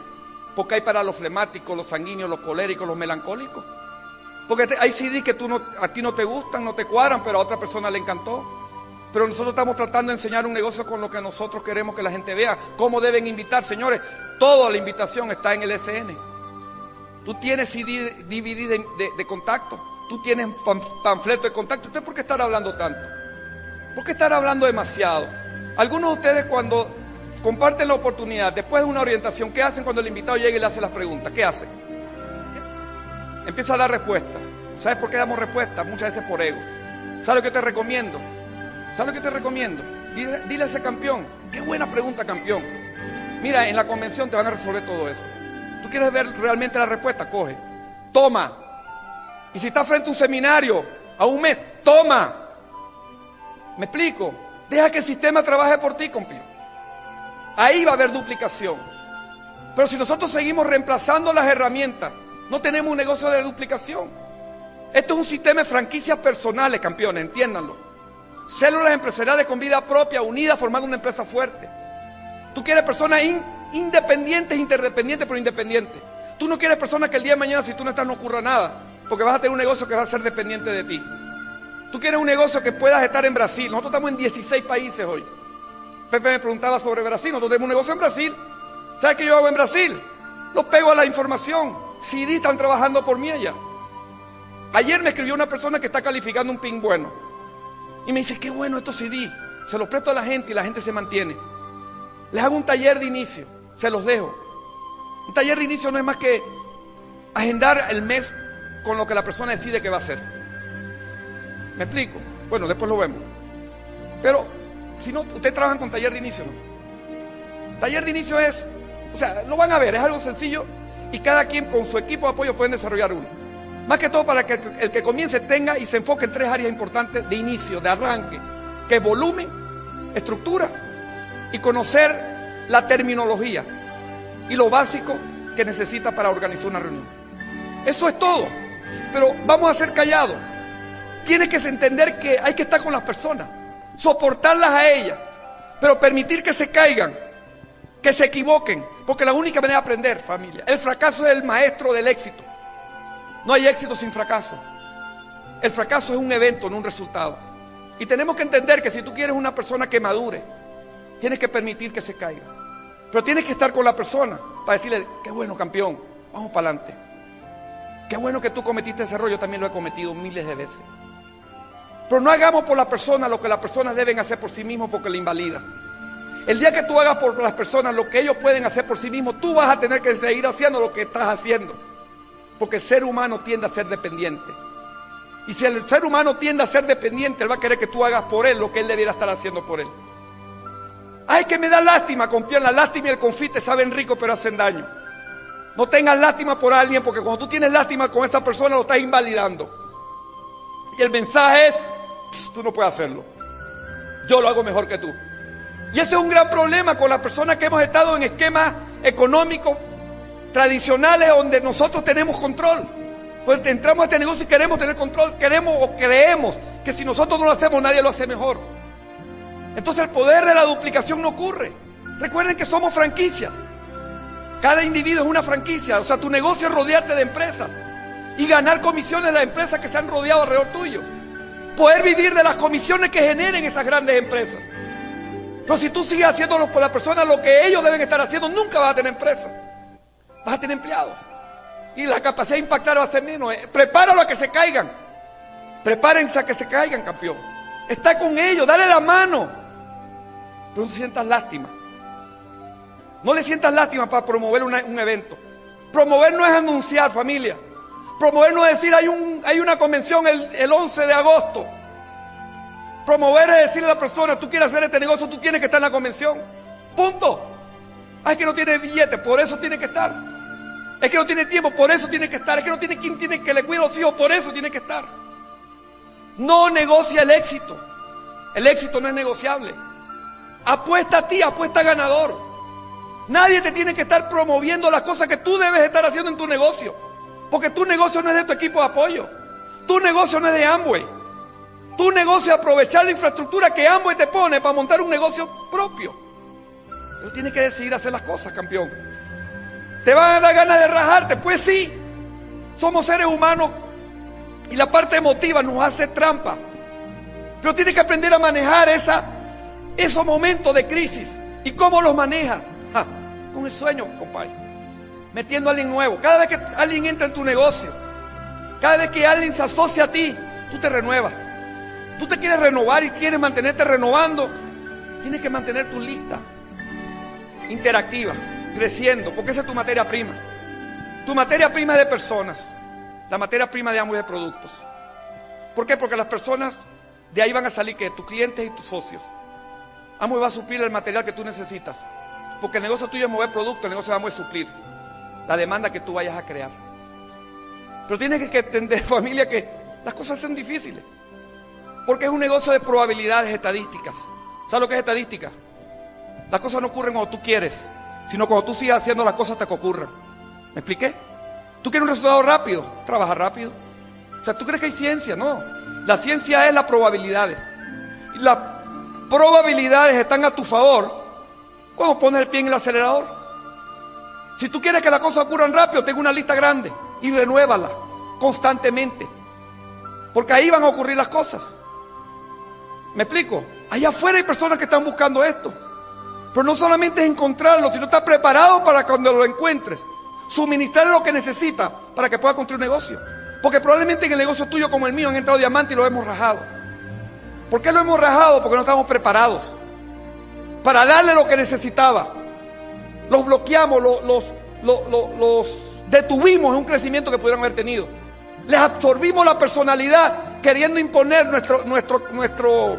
Porque hay para los flemáticos, los sanguíneos, los coléricos, los melancólicos. Porque hay CD que tú no, a ti no te gustan, no te cuadran, pero a otra persona le encantó. Pero nosotros estamos tratando de enseñar un negocio con lo que nosotros queremos que la gente vea. ¿Cómo deben invitar? Señores, toda la invitación está en el SN. Tú tienes CD, DVD de, contacto. Tú tienes panfleto de contacto. ¿Usted por qué estar hablando tanto? ¿Por qué estar hablando demasiado? Algunos de ustedes cuando comparten la oportunidad, después de una orientación, ¿qué hacen cuando el invitado llega y le hace las preguntas? ¿Qué hacen? Empieza a dar respuesta. ¿Sabes por qué damos respuesta? Muchas veces por ego. ¿Sabes lo que te recomiendo? ¿Sabes lo que te recomiendo? Dile, dile, a ese campeón, qué buena pregunta campeón. Mira, en la convención te van a resolver todo eso. ¿Tú quieres ver realmente la respuesta? Coge. Toma. Y si estás frente a un seminario a un mes, toma. ¿Me explico? Deja que el sistema trabaje por ti, compi. Ahí va a haber duplicación. Pero si nosotros seguimos reemplazando las herramientas, no tenemos un negocio de duplicación. Esto es un sistema de franquicias personales, campeones, entiéndanlo. Células empresariales con vida propia, unidas, formando una empresa fuerte. Tú quieres personas independientes, interdependientes, pero independientes. Tú no quieres personas que el día de mañana, si tú no estás, no ocurra nada. Porque vas a tener un negocio que va a ser dependiente de ti. Tú quieres un negocio que puedas estar en Brasil. Nosotros estamos en 16 países hoy. Pepe me preguntaba sobre Brasil. Nosotros tenemos un negocio en Brasil. ¿Sabes qué yo hago en Brasil? Los pego a la información. CD están trabajando por mí allá. Ayer me escribió una persona que está calificando un ping bueno. Y me dice, qué bueno estos CD. Se los presto a la gente y la gente se mantiene. Les hago un taller de inicio. Se los dejo. Un taller de inicio no es más que agendar el mes con lo que la persona decide que va a hacer. ¿Me explico? Bueno, después lo vemos. Pero, si no, ustedes trabajan con taller de inicio, ¿no? Taller de inicio es, o sea, lo van a ver, es algo sencillo y cada quien con su equipo de apoyo pueden desarrollar uno. Más que todo para que el que comience tenga y se enfoque en tres áreas importantes de inicio, de arranque, que volumen, estructura y conocer la terminología y lo básico que necesita para organizar una reunión. Eso es todo. Pero vamos a ser callados. Tienes que entender que hay que estar con las personas, soportarlas a ellas, pero permitir que se caigan, que se equivoquen, porque la única manera de aprender, familia, el fracaso es el maestro del éxito. No hay éxito sin fracaso. El fracaso es un evento, no un resultado. Y tenemos que entender que si tú quieres una persona que madure, tienes que permitir que se caiga. Pero tienes que estar con la persona para decirle, qué bueno campeón, vamos para adelante. Qué bueno que tú cometiste ese error, yo también lo he cometido miles de veces. Pero no hagamos por la persona lo que las personas deben hacer por sí mismos porque le invalidas. El día que tú hagas por las personas lo que ellos pueden hacer por sí mismos, tú vas a tener que seguir haciendo lo que estás haciendo. Porque el ser humano tiende a ser dependiente. Y si el ser humano tiende a ser dependiente, él va a querer que tú hagas por él lo que él debiera estar haciendo por él. Ay, que me da lástima, confía La lástima y el confite saben rico, pero hacen daño. No tengas lástima por alguien, porque cuando tú tienes lástima con esa persona, lo estás invalidando. Y el mensaje es, tú no puedes hacerlo. Yo lo hago mejor que tú. Y ese es un gran problema con las personas que hemos estado en esquemas económicos tradicionales donde nosotros tenemos control. Pues entramos a este negocio y queremos tener control, queremos o creemos que si nosotros no lo hacemos nadie lo hace mejor. Entonces el poder de la duplicación no ocurre. Recuerden que somos franquicias. Cada individuo es una franquicia. O sea, tu negocio es rodearte de empresas y ganar comisiones de las empresas que se han rodeado alrededor tuyo poder vivir de las comisiones que generen esas grandes empresas. Pero si tú sigues haciéndolo por las personas lo que ellos deben estar haciendo, nunca vas a tener empresas. Vas a tener empleados. Y la capacidad de impactar va a ser menos. Eh, prepáralo a que se caigan. Prepárense a que se caigan, campeón. Está con ellos, dale la mano. Pero no sientas lástima. No le sientas lástima para promover un evento. Promover no es anunciar, familia. Promover no es decir hay, un, hay una convención el, el 11 de agosto. Promover es decirle a la persona, tú quieres hacer este negocio, tú tienes que estar en la convención. Punto. es que no tiene billete, por eso tiene que estar. Es que no tiene tiempo, por eso tiene que estar. Es que no tiene quien tiene que le cuide a los hijos, por eso tiene que estar. No negocia el éxito. El éxito no es negociable. Apuesta a ti, apuesta ganador. Nadie te tiene que estar promoviendo las cosas que tú debes estar haciendo en tu negocio. Porque tu negocio no es de tu equipo de apoyo. Tu negocio no es de Amway. Tu negocio es aprovechar la infraestructura que Amway te pone para montar un negocio propio. Tú tienes que decidir hacer las cosas, campeón. ¿Te van a dar ganas de rajarte? Pues sí. Somos seres humanos y la parte emotiva nos hace trampa. Pero tienes que aprender a manejar esa, esos momentos de crisis. ¿Y cómo los manejas? con el sueño, compadre. Metiendo a alguien nuevo. Cada vez que alguien entra en tu negocio, cada vez que alguien se asocia a ti, tú te renuevas. Tú te quieres renovar y quieres mantenerte renovando. Tienes que mantener tu lista interactiva, creciendo, porque esa es tu materia prima. Tu materia prima es de personas. La materia prima de ambos es de productos. ¿Por qué? Porque las personas de ahí van a salir que tus clientes y tus socios. Amway va a suplir el material que tú necesitas. Porque el negocio tuyo es mover producto, el negocio de Amway es suplir la demanda que tú vayas a crear. Pero tienes que entender, familia, que las cosas son difíciles. Porque es un negocio de probabilidades estadísticas. ¿Sabes lo que es estadística? Las cosas no ocurren cuando tú quieres, sino cuando tú sigas haciendo las cosas hasta que ocurran. ¿Me expliqué? ¿Tú quieres un resultado rápido? Trabaja rápido. O sea, ¿tú crees que hay ciencia? No. La ciencia es las probabilidades. Y las probabilidades están a tu favor cuando pones el pie en el acelerador. Si tú quieres que las cosas ocurran rápido, tengo una lista grande y renuévala constantemente. Porque ahí van a ocurrir las cosas. ¿Me explico? Allá afuera hay personas que están buscando esto. Pero no solamente es encontrarlo, sino estar preparado para cuando lo encuentres. Suministrar lo que necesita para que pueda construir un negocio. Porque probablemente en el negocio tuyo como el mío han entrado diamantes y lo hemos rajado. ¿Por qué lo hemos rajado? Porque no estamos preparados para darle lo que necesitaba. Los bloqueamos, los, detuvimos en un crecimiento que pudieran haber tenido. Les absorbimos la personalidad queriendo imponer nuestro, nuestro, nuestro,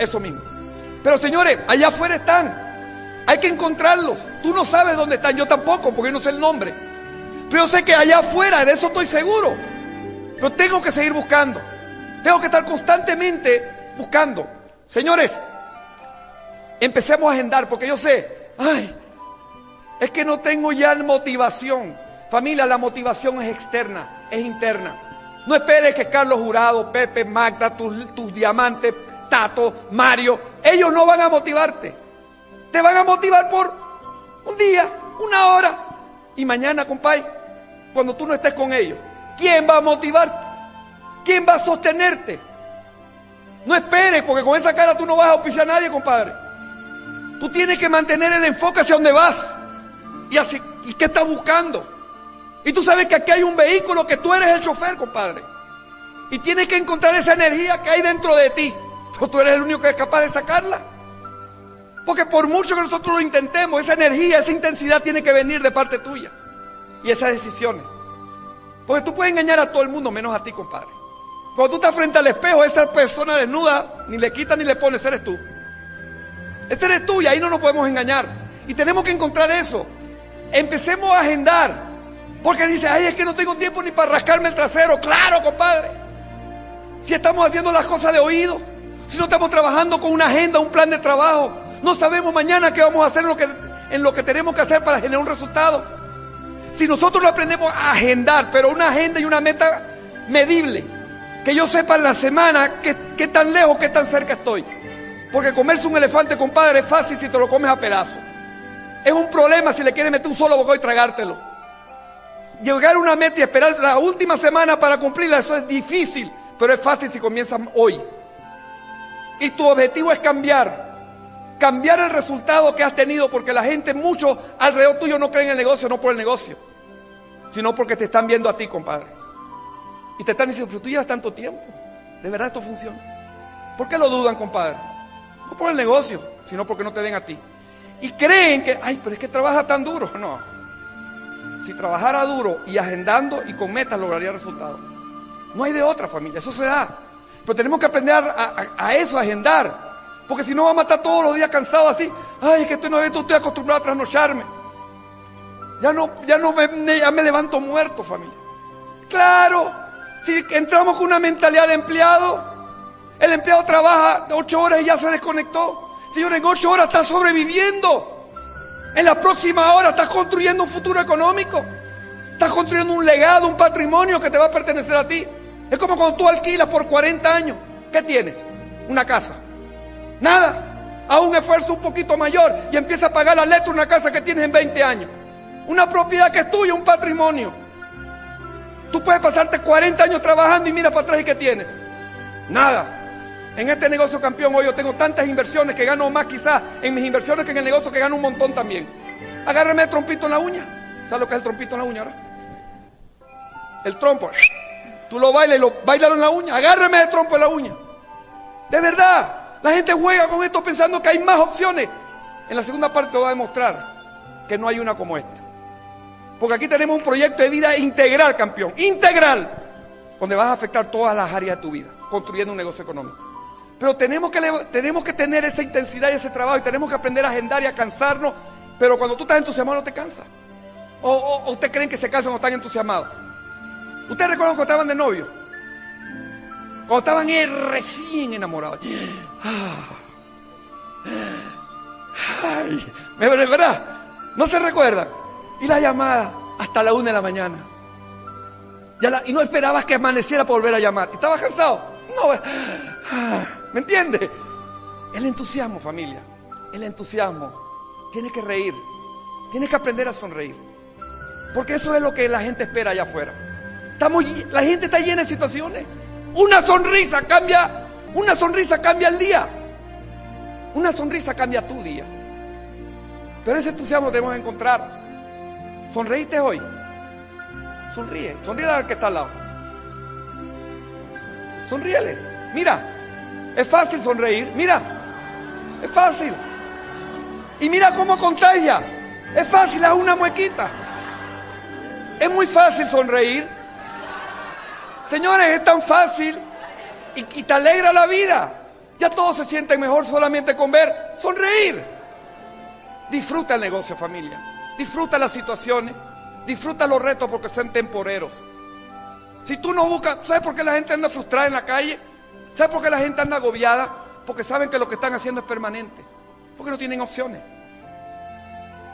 eso mismo. Pero señores, allá afuera están. Hay que encontrarlos. Tú no sabes dónde están, yo tampoco, porque yo no sé el nombre. Pero sé que allá afuera, de eso estoy seguro. Pero tengo que seguir buscando. Tengo que estar constantemente buscando. Señores, empecemos a agendar, porque yo sé, ay, es que no tengo ya motivación. Familia, la motivación es externa, es interna. No esperes que Carlos Jurado, Pepe, Magda, tus, diamantes, Tato, Mario, ellos no van a motivarte. Te van a motivar por un día, una hora. Y mañana, compadre, cuando tú no estés con ellos? ¿Quién va a motivarte? ¿Quién va a sostenerte? No esperes, porque con esa cara tú no vas a auspiciar a nadie, compadre. Tú tienes que mantener el enfoque hacia donde vas y, así, y qué estás buscando. Y tú sabes que aquí hay un vehículo que tú eres el chofer, compadre. Y tienes que encontrar esa energía que hay dentro de ti. Pero tú eres el único que es capaz de sacarla. Porque por mucho que nosotros lo intentemos, esa energía, esa intensidad tiene que venir de parte tuya y esas decisiones. Porque tú puedes engañar a todo el mundo menos a ti, compadre. Cuando tú estás frente al espejo, esa persona desnuda, ni le quita ni le pones, eres tú. Este eres tú y ahí no nos podemos engañar. Y tenemos que encontrar eso. Empecemos a agendar. Porque dice, ay, es que no tengo tiempo ni para rascarme el trasero. Claro, compadre. Si estamos haciendo las cosas de oído, si no estamos trabajando con una agenda, un plan de trabajo, no sabemos mañana qué vamos a hacer en lo que, en lo que tenemos que hacer para generar un resultado. Si nosotros lo aprendemos a agendar, pero una agenda y una meta medible, que yo sepa en la semana qué, tan lejos, qué tan cerca estoy. Porque comerse un elefante, compadre, es fácil si te lo comes a pedazos. Es un problema si le quieres meter un solo bocado y tragártelo. Llegar a una meta y esperar la última semana para cumplirla, eso es difícil, pero es fácil si comienzas hoy. Y tu objetivo es cambiar cambiar el resultado que has tenido, porque la gente mucho alrededor tuyo no cree en el negocio, no por el negocio, sino porque te están viendo a ti, compadre. Y te están diciendo, pero tú llevas tanto tiempo, ¿de verdad esto funciona? ¿Por qué lo dudan, compadre? No por el negocio, sino porque no te ven a ti. Y creen que, ay, pero es que trabaja tan duro. No. Si trabajara duro y agendando y con metas lograría resultados. No hay de otra familia, eso se da. Pero tenemos que aprender a, eso, a agendar. Porque si no va a matar todos los días cansado así. Ay, que estoy, no, estoy acostumbrado a trasnocharme. Ya no, ya no ya me levanto muerto, familia. Claro, si entramos con una mentalidad de empleado, el empleado trabaja ocho horas y ya se desconectó. Señor, en ocho horas está sobreviviendo. En la próxima hora estás construyendo un futuro económico. Estás construyendo un legado, un patrimonio que te va a pertenecer a ti. Es como cuando tú alquilas por 40 años. ¿Qué tienes? Una casa. Nada. A un esfuerzo un poquito mayor y empieza a pagar la letra una casa que tienes en 20 años. Una propiedad que es tuya, un patrimonio. Tú puedes pasarte 40 años trabajando y mira para atrás y ¿qué tienes? Nada. En este negocio campeón hoy yo tengo tantas inversiones que gano más quizás en mis inversiones que en el negocio que gano un montón también. Agárrame el trompito en la uña. ¿Sabes lo que es el trompito en la uña ahora? El trompo. Tú lo bailas y lo bailas en la uña. Agárrame el trompo en la uña. De verdad. La gente juega con esto pensando que hay más opciones. En la segunda parte te voy a demostrar que no hay una como esta. Porque aquí tenemos un proyecto de vida integral, campeón. Integral. Donde vas a afectar todas las áreas de tu vida. Construyendo un negocio económico. Pero tenemos que, tenemos que tener esa intensidad y ese trabajo y tenemos que aprender a agendar y a cansarnos. Pero cuando tú estás entusiasmado no te cansas. O, o, ustedes creen que se cansan cuando están entusiasmados. ¿Ustedes recuerdan cuando estaban de novio? Cuando estaban recién enamorados. Ay, ¿de verdad? ¿No se recuerdan? Y la llamada hasta la una de la mañana. y no esperabas que amaneciera para volver a llamar. ¿Estabas cansado? No. ¿Me entiende? El entusiasmo, familia. El entusiasmo. Tienes que reír. Tienes que aprender a sonreír. Porque eso es lo que la gente espera allá afuera. Estamos, la gente está llena de situaciones. Una sonrisa cambia, una sonrisa cambia el día. Una sonrisa cambia tu día. Pero ese entusiasmo debemos encontrar. ¿Sonreíste hoy? Sonríe. Sonríe al que está al lado. Sonríele. Mira, es fácil sonreír, mira, es fácil. Y mira cómo contagia. Es fácil, es una muequita. Es muy fácil sonreír. Señores, es tan fácil y, y te alegra la vida. Ya todos se sienten mejor solamente con ver sonreír. Disfruta el negocio, familia. Disfruta las situaciones. Disfruta los retos porque son temporeros. Si tú no buscas, ¿sabes por qué la gente anda frustrada en la calle? ¿Sabes por qué la gente anda agobiada? Porque saben que lo que están haciendo es permanente. Porque no tienen opciones.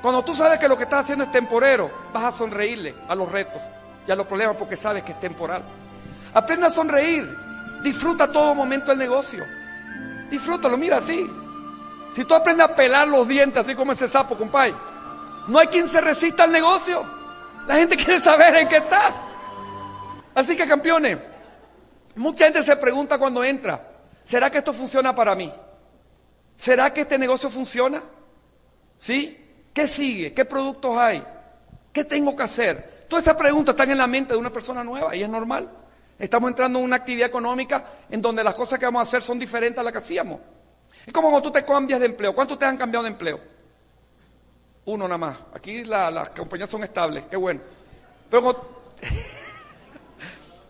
Cuando tú sabes que lo que estás haciendo es temporero, vas a sonreírle a los retos y a los problemas porque sabes que es temporal. Aprende a sonreír. Disfruta todo momento el negocio. Disfrútalo, mira así. Si tú aprendes a pelar los dientes así como ese sapo, compadre, no hay quien se resista al negocio. La gente quiere saber en qué estás. Así que campeones, Mucha gente se pregunta cuando entra, ¿será que esto funciona para mí? ¿Será que este negocio funciona? ¿Sí? ¿Qué sigue? ¿Qué productos hay? ¿Qué tengo que hacer? Todas esas preguntas están en la mente de una persona nueva y es normal. Estamos entrando en una actividad económica en donde las cosas que vamos a hacer son diferentes a las que hacíamos. Es como cuando tú te cambias de empleo. ¿Cuántos te han cambiado de empleo? Uno nada más. Aquí las compañías son estables. Qué bueno. Pero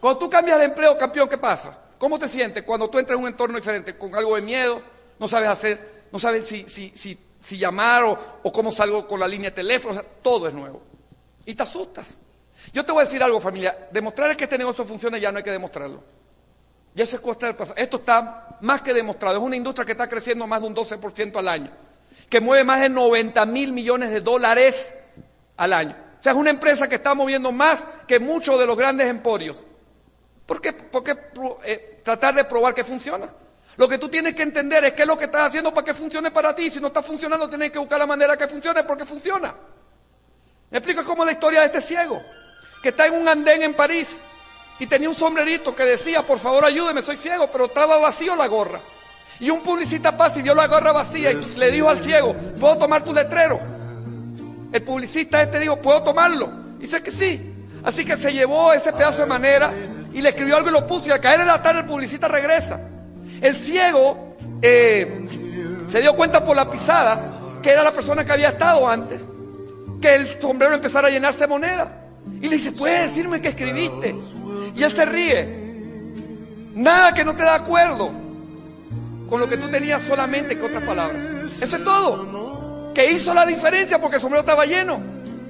Cuando tú cambias de empleo, campeón, ¿qué pasa? ¿Cómo te sientes cuando tú entras en un entorno diferente? ¿Con algo de miedo? ¿No sabes hacer? ¿No sabes si, si, si, si llamar o, cómo salgo con la línea de teléfono? todo es nuevo. Y te asustas. Yo te voy a decir algo, familia. Demostrar que este negocio funciona ya no hay que demostrarlo. Ya costa del pasado. Esto está más que demostrado. Es una industria que está creciendo más de un 12% al año. Que mueve más de 90 mil millones de dólares al año. O sea, es una empresa que está moviendo más que muchos de los grandes emporios. ¿Por qué, eh, tratar de probar que funciona? Lo que tú tienes que entender es qué es lo que estás haciendo para que funcione para ti. Si no está funcionando, tienes que buscar la manera que funcione porque funciona. Me explico cómo la historia de este ciego, que está en un andén en París y tenía un sombrerito que decía, por favor ayúdeme, soy ciego, pero estaba vacío la gorra. Y un publicista pasa y vio la gorra vacía y le dijo al ciego, ¿puedo tomar tu letrero? El publicista este dijo, ¿puedo tomarlo? Y dice que sí. Así que se llevó ese pedazo de manera y le escribió algo y lo puso y al caer en la tarde el publicista regresa. El ciego eh, se dio cuenta por la pisada que era la persona que había estado antes, que el sombrero empezara a llenarse de moneda. Y le dice, ¿puedes decirme qué escribiste? Y él se ríe. Nada que no te da acuerdo con lo que tú tenías solamente que otras palabras. Eso es todo. Que hizo la diferencia porque el sombrero estaba lleno.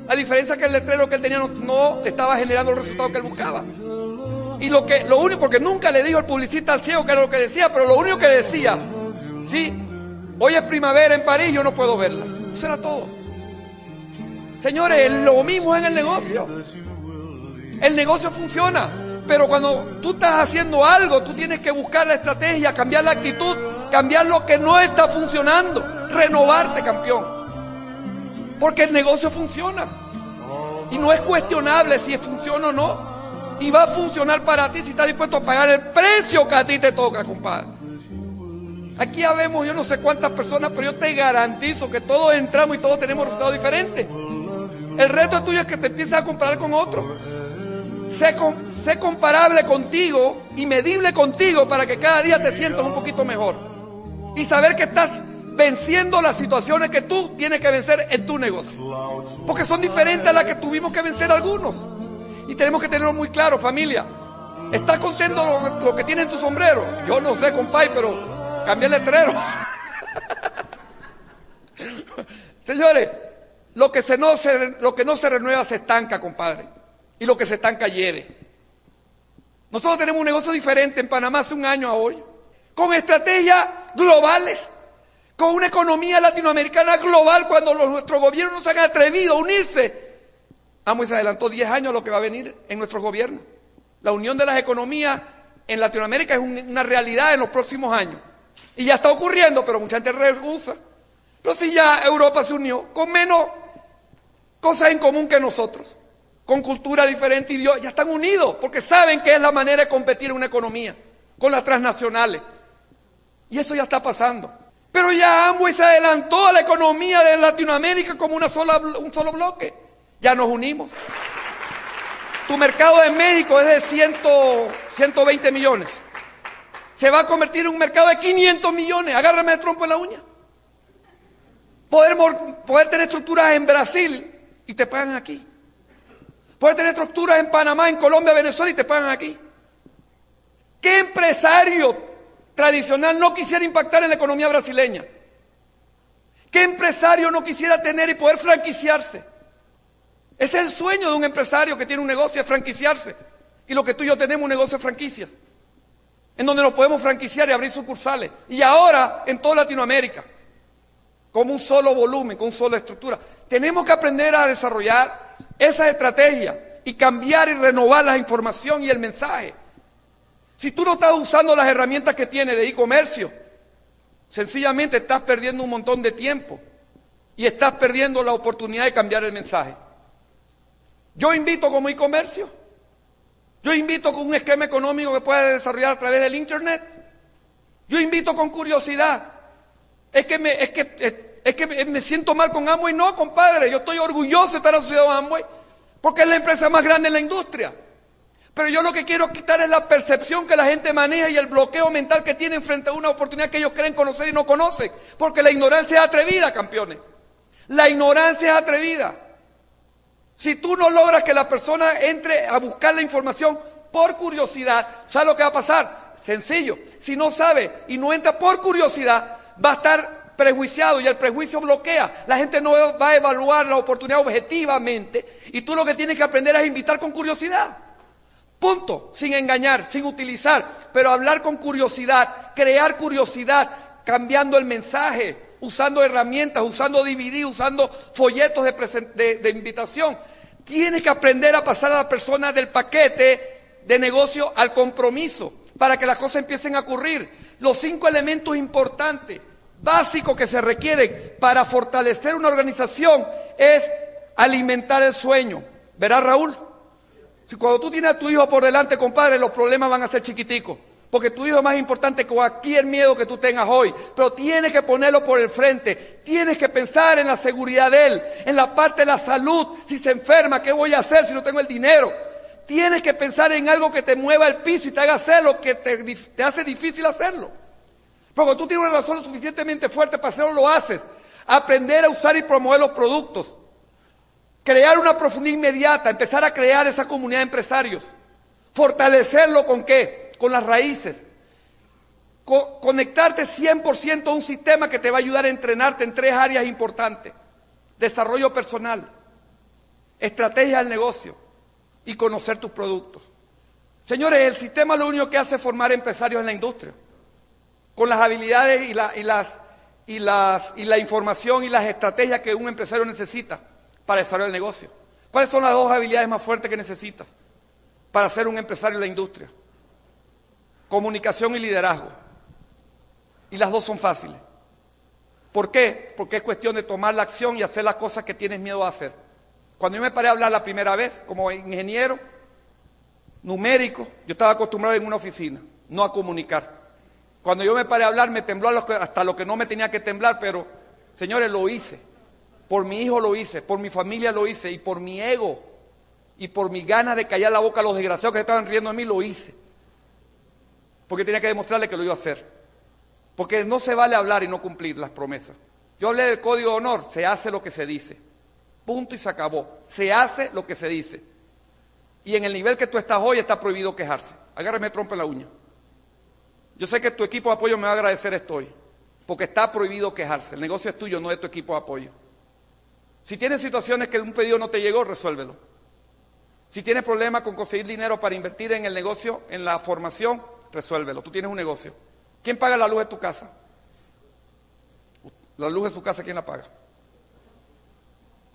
La diferencia que el letrero que él tenía no, estaba generando el resultado que él buscaba. Y lo que, lo único, porque nunca le dijo el publicista al ciego que era lo que decía, pero lo único que decía, sí, hoy es primavera en París, yo no puedo verla. Eso era todo. Señores, lo mismo en el negocio. El negocio funciona, pero cuando tú estás haciendo algo, tú tienes que buscar la estrategia, cambiar la actitud, cambiar lo que no está funcionando, renovarte, campeón. Porque el negocio funciona. Y no es cuestionable si funciona o no. Y va a funcionar para ti si estás dispuesto a pagar el precio que a ti te toca, compadre. Aquí habemos yo no sé cuántas personas, pero yo te garantizo que todos entramos y todos tenemos resultados diferentes. El reto tuyo es que te empieces a comparar con otros. Sé, comparable contigo y medible contigo para que cada día te sientas un poquito mejor. Y saber que estás venciendo las situaciones que tú tienes que vencer en tu negocio. Porque son diferentes a las que tuvimos que vencer algunos. Y tenemos que tenerlo muy claro, familia. ¿Estás contento lo, lo que tiene en tu sombrero? Yo no sé, compadre, pero cambia el letrero. Señores, lo que, no se, lo que no se renueva se estanca, compadre. Y lo que se estanca hiere. Nosotros tenemos un negocio diferente en Panamá hace un año a hoy. Con estrategias globales. Con una economía latinoamericana global cuando nuestros gobiernos no se han atrevido a unirse. Amo se adelantó 10 años a lo que va a venir en nuestro gobierno. La unión de las economías en Latinoamérica es una realidad en los próximos años. Y ya está ocurriendo, pero mucha gente rehúsa. Pero si ya Europa se unió con menos cosas en común que nosotros, con cultura diferente y ya están unidos, porque saben que es la manera de competir en una economía, con las transnacionales. Y eso ya está pasando. Pero ya Amway se adelantó a la economía de Latinoamérica como una sola, un solo bloque. Ya nos unimos. Tu mercado de México es de 100, 120 millones. Se va a convertir en un mercado de 500 millones. Agárrame el trompo en la uña. Poder, poder tener estructuras en Brasil y te pagan aquí. Puedes tener estructuras en Panamá, en Colombia, Venezuela y te pagan aquí. ¿Qué empresario tradicional no quisiera impactar en la economía brasileña? ¿Qué empresario no quisiera tener y poder franquiciarse? Es el sueño de un empresario que tiene un negocio, de franquiciarse. Y lo que tú y yo tenemos un negocio de franquicias. En donde nos podemos franquiciar y abrir sucursales. Y ahora en toda Latinoamérica. Como un solo volumen, con una sola estructura. Tenemos que aprender a desarrollar esa estrategia y cambiar y renovar la información y el mensaje. Si tú no estás usando las herramientas que tienes de e-comercio, sencillamente estás perdiendo un montón de tiempo y estás perdiendo la oportunidad de cambiar el mensaje. Yo invito como e-comercio, yo invito con un esquema económico que pueda desarrollar a través del Internet, yo invito con curiosidad. Es que me, es que, es que me siento mal con Amway. No, compadre, yo estoy orgulloso de estar asociado a Amway porque es la empresa más grande en la industria. Pero yo lo que quiero quitar es la percepción que la gente maneja y el bloqueo mental que tienen frente a una oportunidad que ellos creen conocer y no conocen. Porque la ignorancia es atrevida, campeones. La ignorancia es atrevida. Si tú no logras que la persona entre a buscar la información por curiosidad, ¿sabes lo que va a pasar? Sencillo. Si no sabe y no entra por curiosidad, va a estar prejuiciado y el prejuicio bloquea. La gente no va a evaluar la oportunidad objetivamente y tú lo que tienes que aprender es invitar con curiosidad. Punto, sin engañar, sin utilizar, pero hablar con curiosidad, crear curiosidad, cambiando el mensaje, usando herramientas, usando DVD, usando folletos de, de invitación. Tienes que aprender a pasar a la persona del paquete de negocio al compromiso para que las cosas empiecen a ocurrir. Los cinco elementos importantes básico que se requiere para fortalecer una organización es alimentar el sueño. ¿Verás, Raúl? Si cuando tú tienes a tu hijo por delante, compadre, los problemas van a ser chiquiticos. Porque tu hijo es más importante que cualquier miedo que tú tengas hoy. Pero tienes que ponerlo por el frente. Tienes que pensar en la seguridad de él, en la parte de la salud. Si se enferma, ¿qué voy a hacer si no tengo el dinero? Tienes que pensar en algo que te mueva el piso y te haga hacer lo que te, te hace difícil hacerlo. Porque tú tienes una razón suficientemente fuerte para hacerlo, lo haces. Aprender a usar y promover los productos. Crear una profundidad inmediata, empezar a crear esa comunidad de empresarios. Fortalecerlo con qué? Con las raíces. conectarte 100% a un sistema que te va a ayudar a entrenarte en tres áreas importantes. Desarrollo personal, estrategia del negocio y conocer tus productos. Señores, el sistema lo único que hace es formar empresarios en la industria con las habilidades y, y, las, y, las, y la información y las estrategias que un empresario necesita. para desarrollar el negocio. ¿Cuáles son las dos habilidades más fuertes que necesitas para ser un empresario en la industria? Comunicación y liderazgo. Y las dos son fáciles. ¿Por qué? Porque es cuestión de tomar la acción y hacer las cosas que tienes miedo a hacer. Cuando yo me paré a hablar la primera vez como ingeniero numérico, yo estaba acostumbrado en una oficina, no a comunicar. Cuando yo me paré a hablar me tembló hasta lo que no me tenía que temblar, pero señores, lo hice. Por mi hijo lo hice, por mi familia lo hice y por mi ego y por mi ganas de callar la boca a los desgraciados que estaban riendo de mí lo hice. Porque tenía que demostrarle que lo iba a hacer. Porque no se vale hablar y no cumplir las promesas. Yo hablé del código de honor, se hace lo que se dice. Punto y se acabó. Se hace lo que se dice. Y en el nivel que tú estás hoy está prohibido quejarse. Agárrame trompa en la uña. Yo sé que tu equipo de apoyo me va a agradecer esto hoy. Porque está prohibido quejarse. El negocio es tuyo, no de tu equipo de apoyo. Si tienes situaciones que un pedido no te llegó, resuélvelo. Si tienes problemas con conseguir dinero para invertir en el negocio, en la formación, resuélvelo. Tú tienes un negocio. ¿Quién paga la luz de tu casa? La luz de su casa, ¿quién la paga?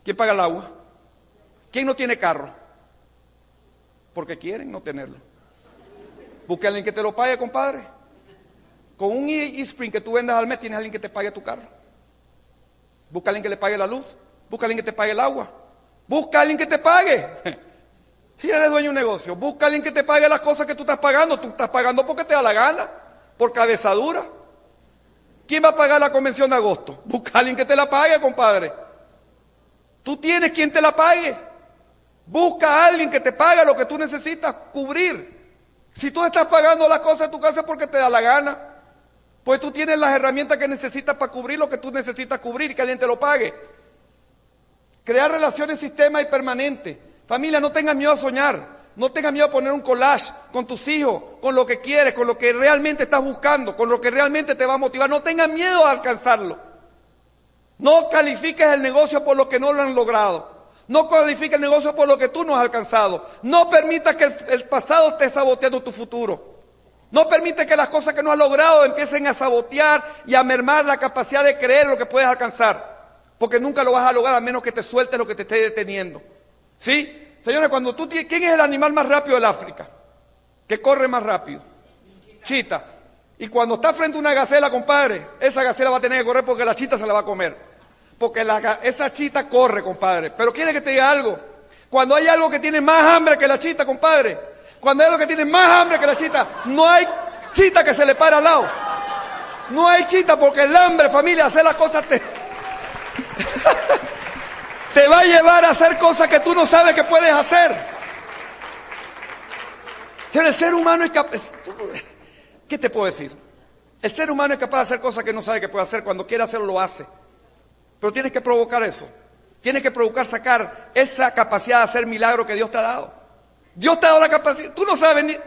¿Quién paga el agua? ¿Quién no tiene carro? Porque quieren no tenerlo. Busca a alguien que te lo pague, compadre. Con un e-spring que tú vendas al mes, tienes a alguien que te pague tu carro. Busca a alguien que le pague la luz. Busca a alguien que te pague el agua. Busca alguien que te pague. Si eres dueño de un negocio, busca a alguien que te pague las cosas que tú estás pagando. Tú estás pagando porque te da la gana por cabezadura. ¿Quién va a pagar la convención de agosto? Busca a alguien que te la pague, compadre. Tú tienes quien te la pague. Busca a alguien que te pague lo que tú necesitas cubrir. Si tú estás pagando las cosas de tu casa es porque te da la gana. Pues tú tienes las herramientas que necesitas para cubrir lo que tú necesitas cubrir y que alguien te lo pague. Crear relaciones sistema y permanente. Familia, no tengas miedo a soñar. No tengas miedo a poner un collage con tus hijos, con lo que quieres, con lo que realmente estás buscando, con lo que realmente te va a motivar. No tengas miedo a alcanzarlo. No califiques el negocio por lo que no lo han logrado. No califiques el negocio por lo que tú no has alcanzado. No permitas que el, pasado esté saboteando tu futuro. No permite que las cosas que no has logrado empiecen a sabotear y a mermar la capacidad de creer lo que puedes alcanzar. Porque nunca lo vas a lograr a menos que te sueltes lo que te esté deteniendo. ¿Sí? Señores, cuando tú ¿quién es el animal más rápido del África? Que corre más rápido. Chita. Y cuando está frente a una gacela, compadre, esa gacela va a tener que correr porque la chita se la va a comer. Porque esa chita corre, compadre. Pero quiere que te diga algo. Cuando hay algo que tiene más hambre que la chita, compadre. Cuando hay algo que tiene más hambre que la chita, no hay chita que se le pare al lado. No hay chita porque el hambre, familia, hacer las cosas te... te va a llevar a hacer cosas que tú no sabes que puedes hacer. el ser humano es capaz... ¿Qué te puedo decir? El ser humano es capaz de hacer cosas que no sabe que puede hacer. Cuando quiere hacerlo, lo hace. Pero tienes que provocar eso. Tienes que provocar sacar esa capacidad de hacer milagro que Dios te ha dado. Dios te ha dado la capacidad. Tú no sabes,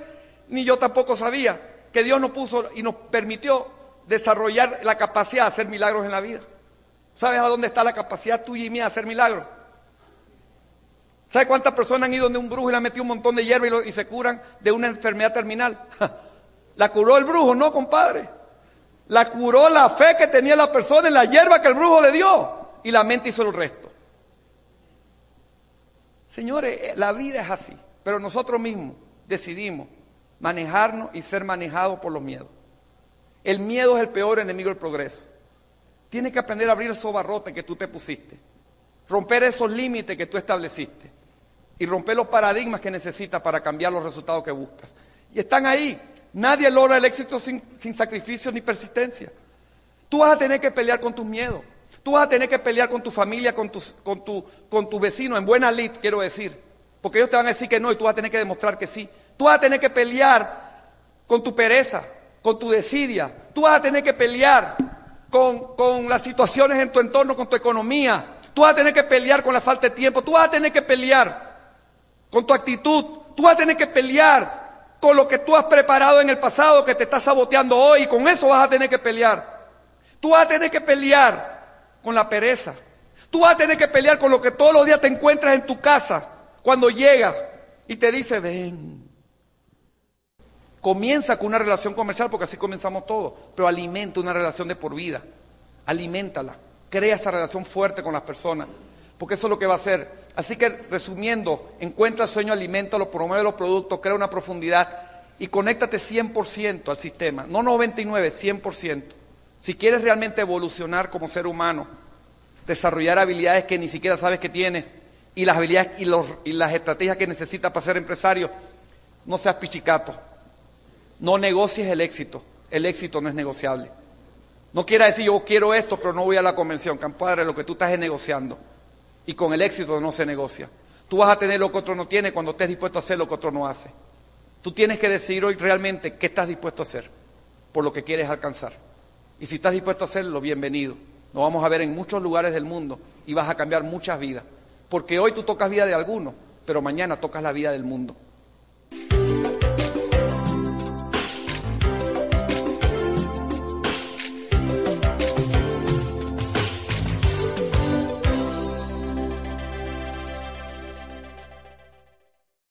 ni, yo tampoco sabía, que Dios nos puso y nos permitió desarrollar la capacidad de hacer milagros en la vida. ¿Sabes a dónde está la capacidad tuya y mía de hacer milagros? ¿Sabes cuántas personas han ido donde un brujo y le han metido un montón de hierba y, se curan de una enfermedad terminal? ¿La curó el brujo? No, compadre. La curó la fe que tenía la persona en la hierba que el brujo le dio. Y la mente hizo el resto. Señores, eh, la vida es así. Pero nosotros mismos decidimos manejarnos y ser manejados por los miedos. El miedo es el peor enemigo del progreso. Tienes que aprender a abrir esos barrotes que tú te pusiste. Romper esos límites que tú estableciste. Y romper los paradigmas que necesitas para cambiar los resultados que buscas. Y están ahí. Nadie logra el éxito sin, sacrificio ni persistencia. Tú vas a tener que pelear con tus miedos. Tú vas a tener que pelear con tu familia, con, con, tu, con tu vecino, en buena lid, quiero decir. Porque ellos te van a decir que no y tú vas a tener que demostrar que sí. Tú vas a tener que pelear con tu pereza, con tu desidia. Tú vas a tener que pelear con, las situaciones en tu entorno, con tu economía. Tú vas a tener que pelear con la falta de tiempo. Tú vas a tener que pelear con tu actitud. Tú vas a tener que pelear con lo que tú has preparado en el pasado que te está saboteando hoy. Y con eso vas a tener que pelear. Tú vas a tener que pelear con la pereza. Tú vas a tener que pelear con lo que todos los días te encuentras en tu casa cuando llegas y te dice, ven. Comienza con una relación comercial, porque así comenzamos todos, pero alimenta una relación de por vida. Aliméntala. Crea esa relación fuerte con las personas. porque eso es lo que va a hacer. Así que, resumiendo, encuentra el sueño, aliméntalo, promueve los productos, crea una profundidad y conéctate 100% al sistema, no 99, 100%. Si quieres realmente evolucionar como ser humano, desarrollar habilidades que ni siquiera sabes que tienes y las habilidades y, los, y las estrategias que necesitas para ser empresario, no seas pichicato. No negocies el éxito. El éxito no es negociable. No quiera decir yo quiero esto, pero no voy a la convención. Campadre, lo que tú estás es negociando. Y con el éxito no se negocia. Tú vas a tener lo que otro no tiene cuando estés dispuesto a hacer lo que otro no hace. Tú tienes que decidir hoy realmente qué estás dispuesto a hacer por lo que quieres alcanzar. Y si estás dispuesto a hacerlo, bienvenido. Nos vamos a ver en muchos lugares del mundo y vas a cambiar muchas vidas. Porque hoy tú tocas vida de alguno, pero mañana tocas la vida del mundo.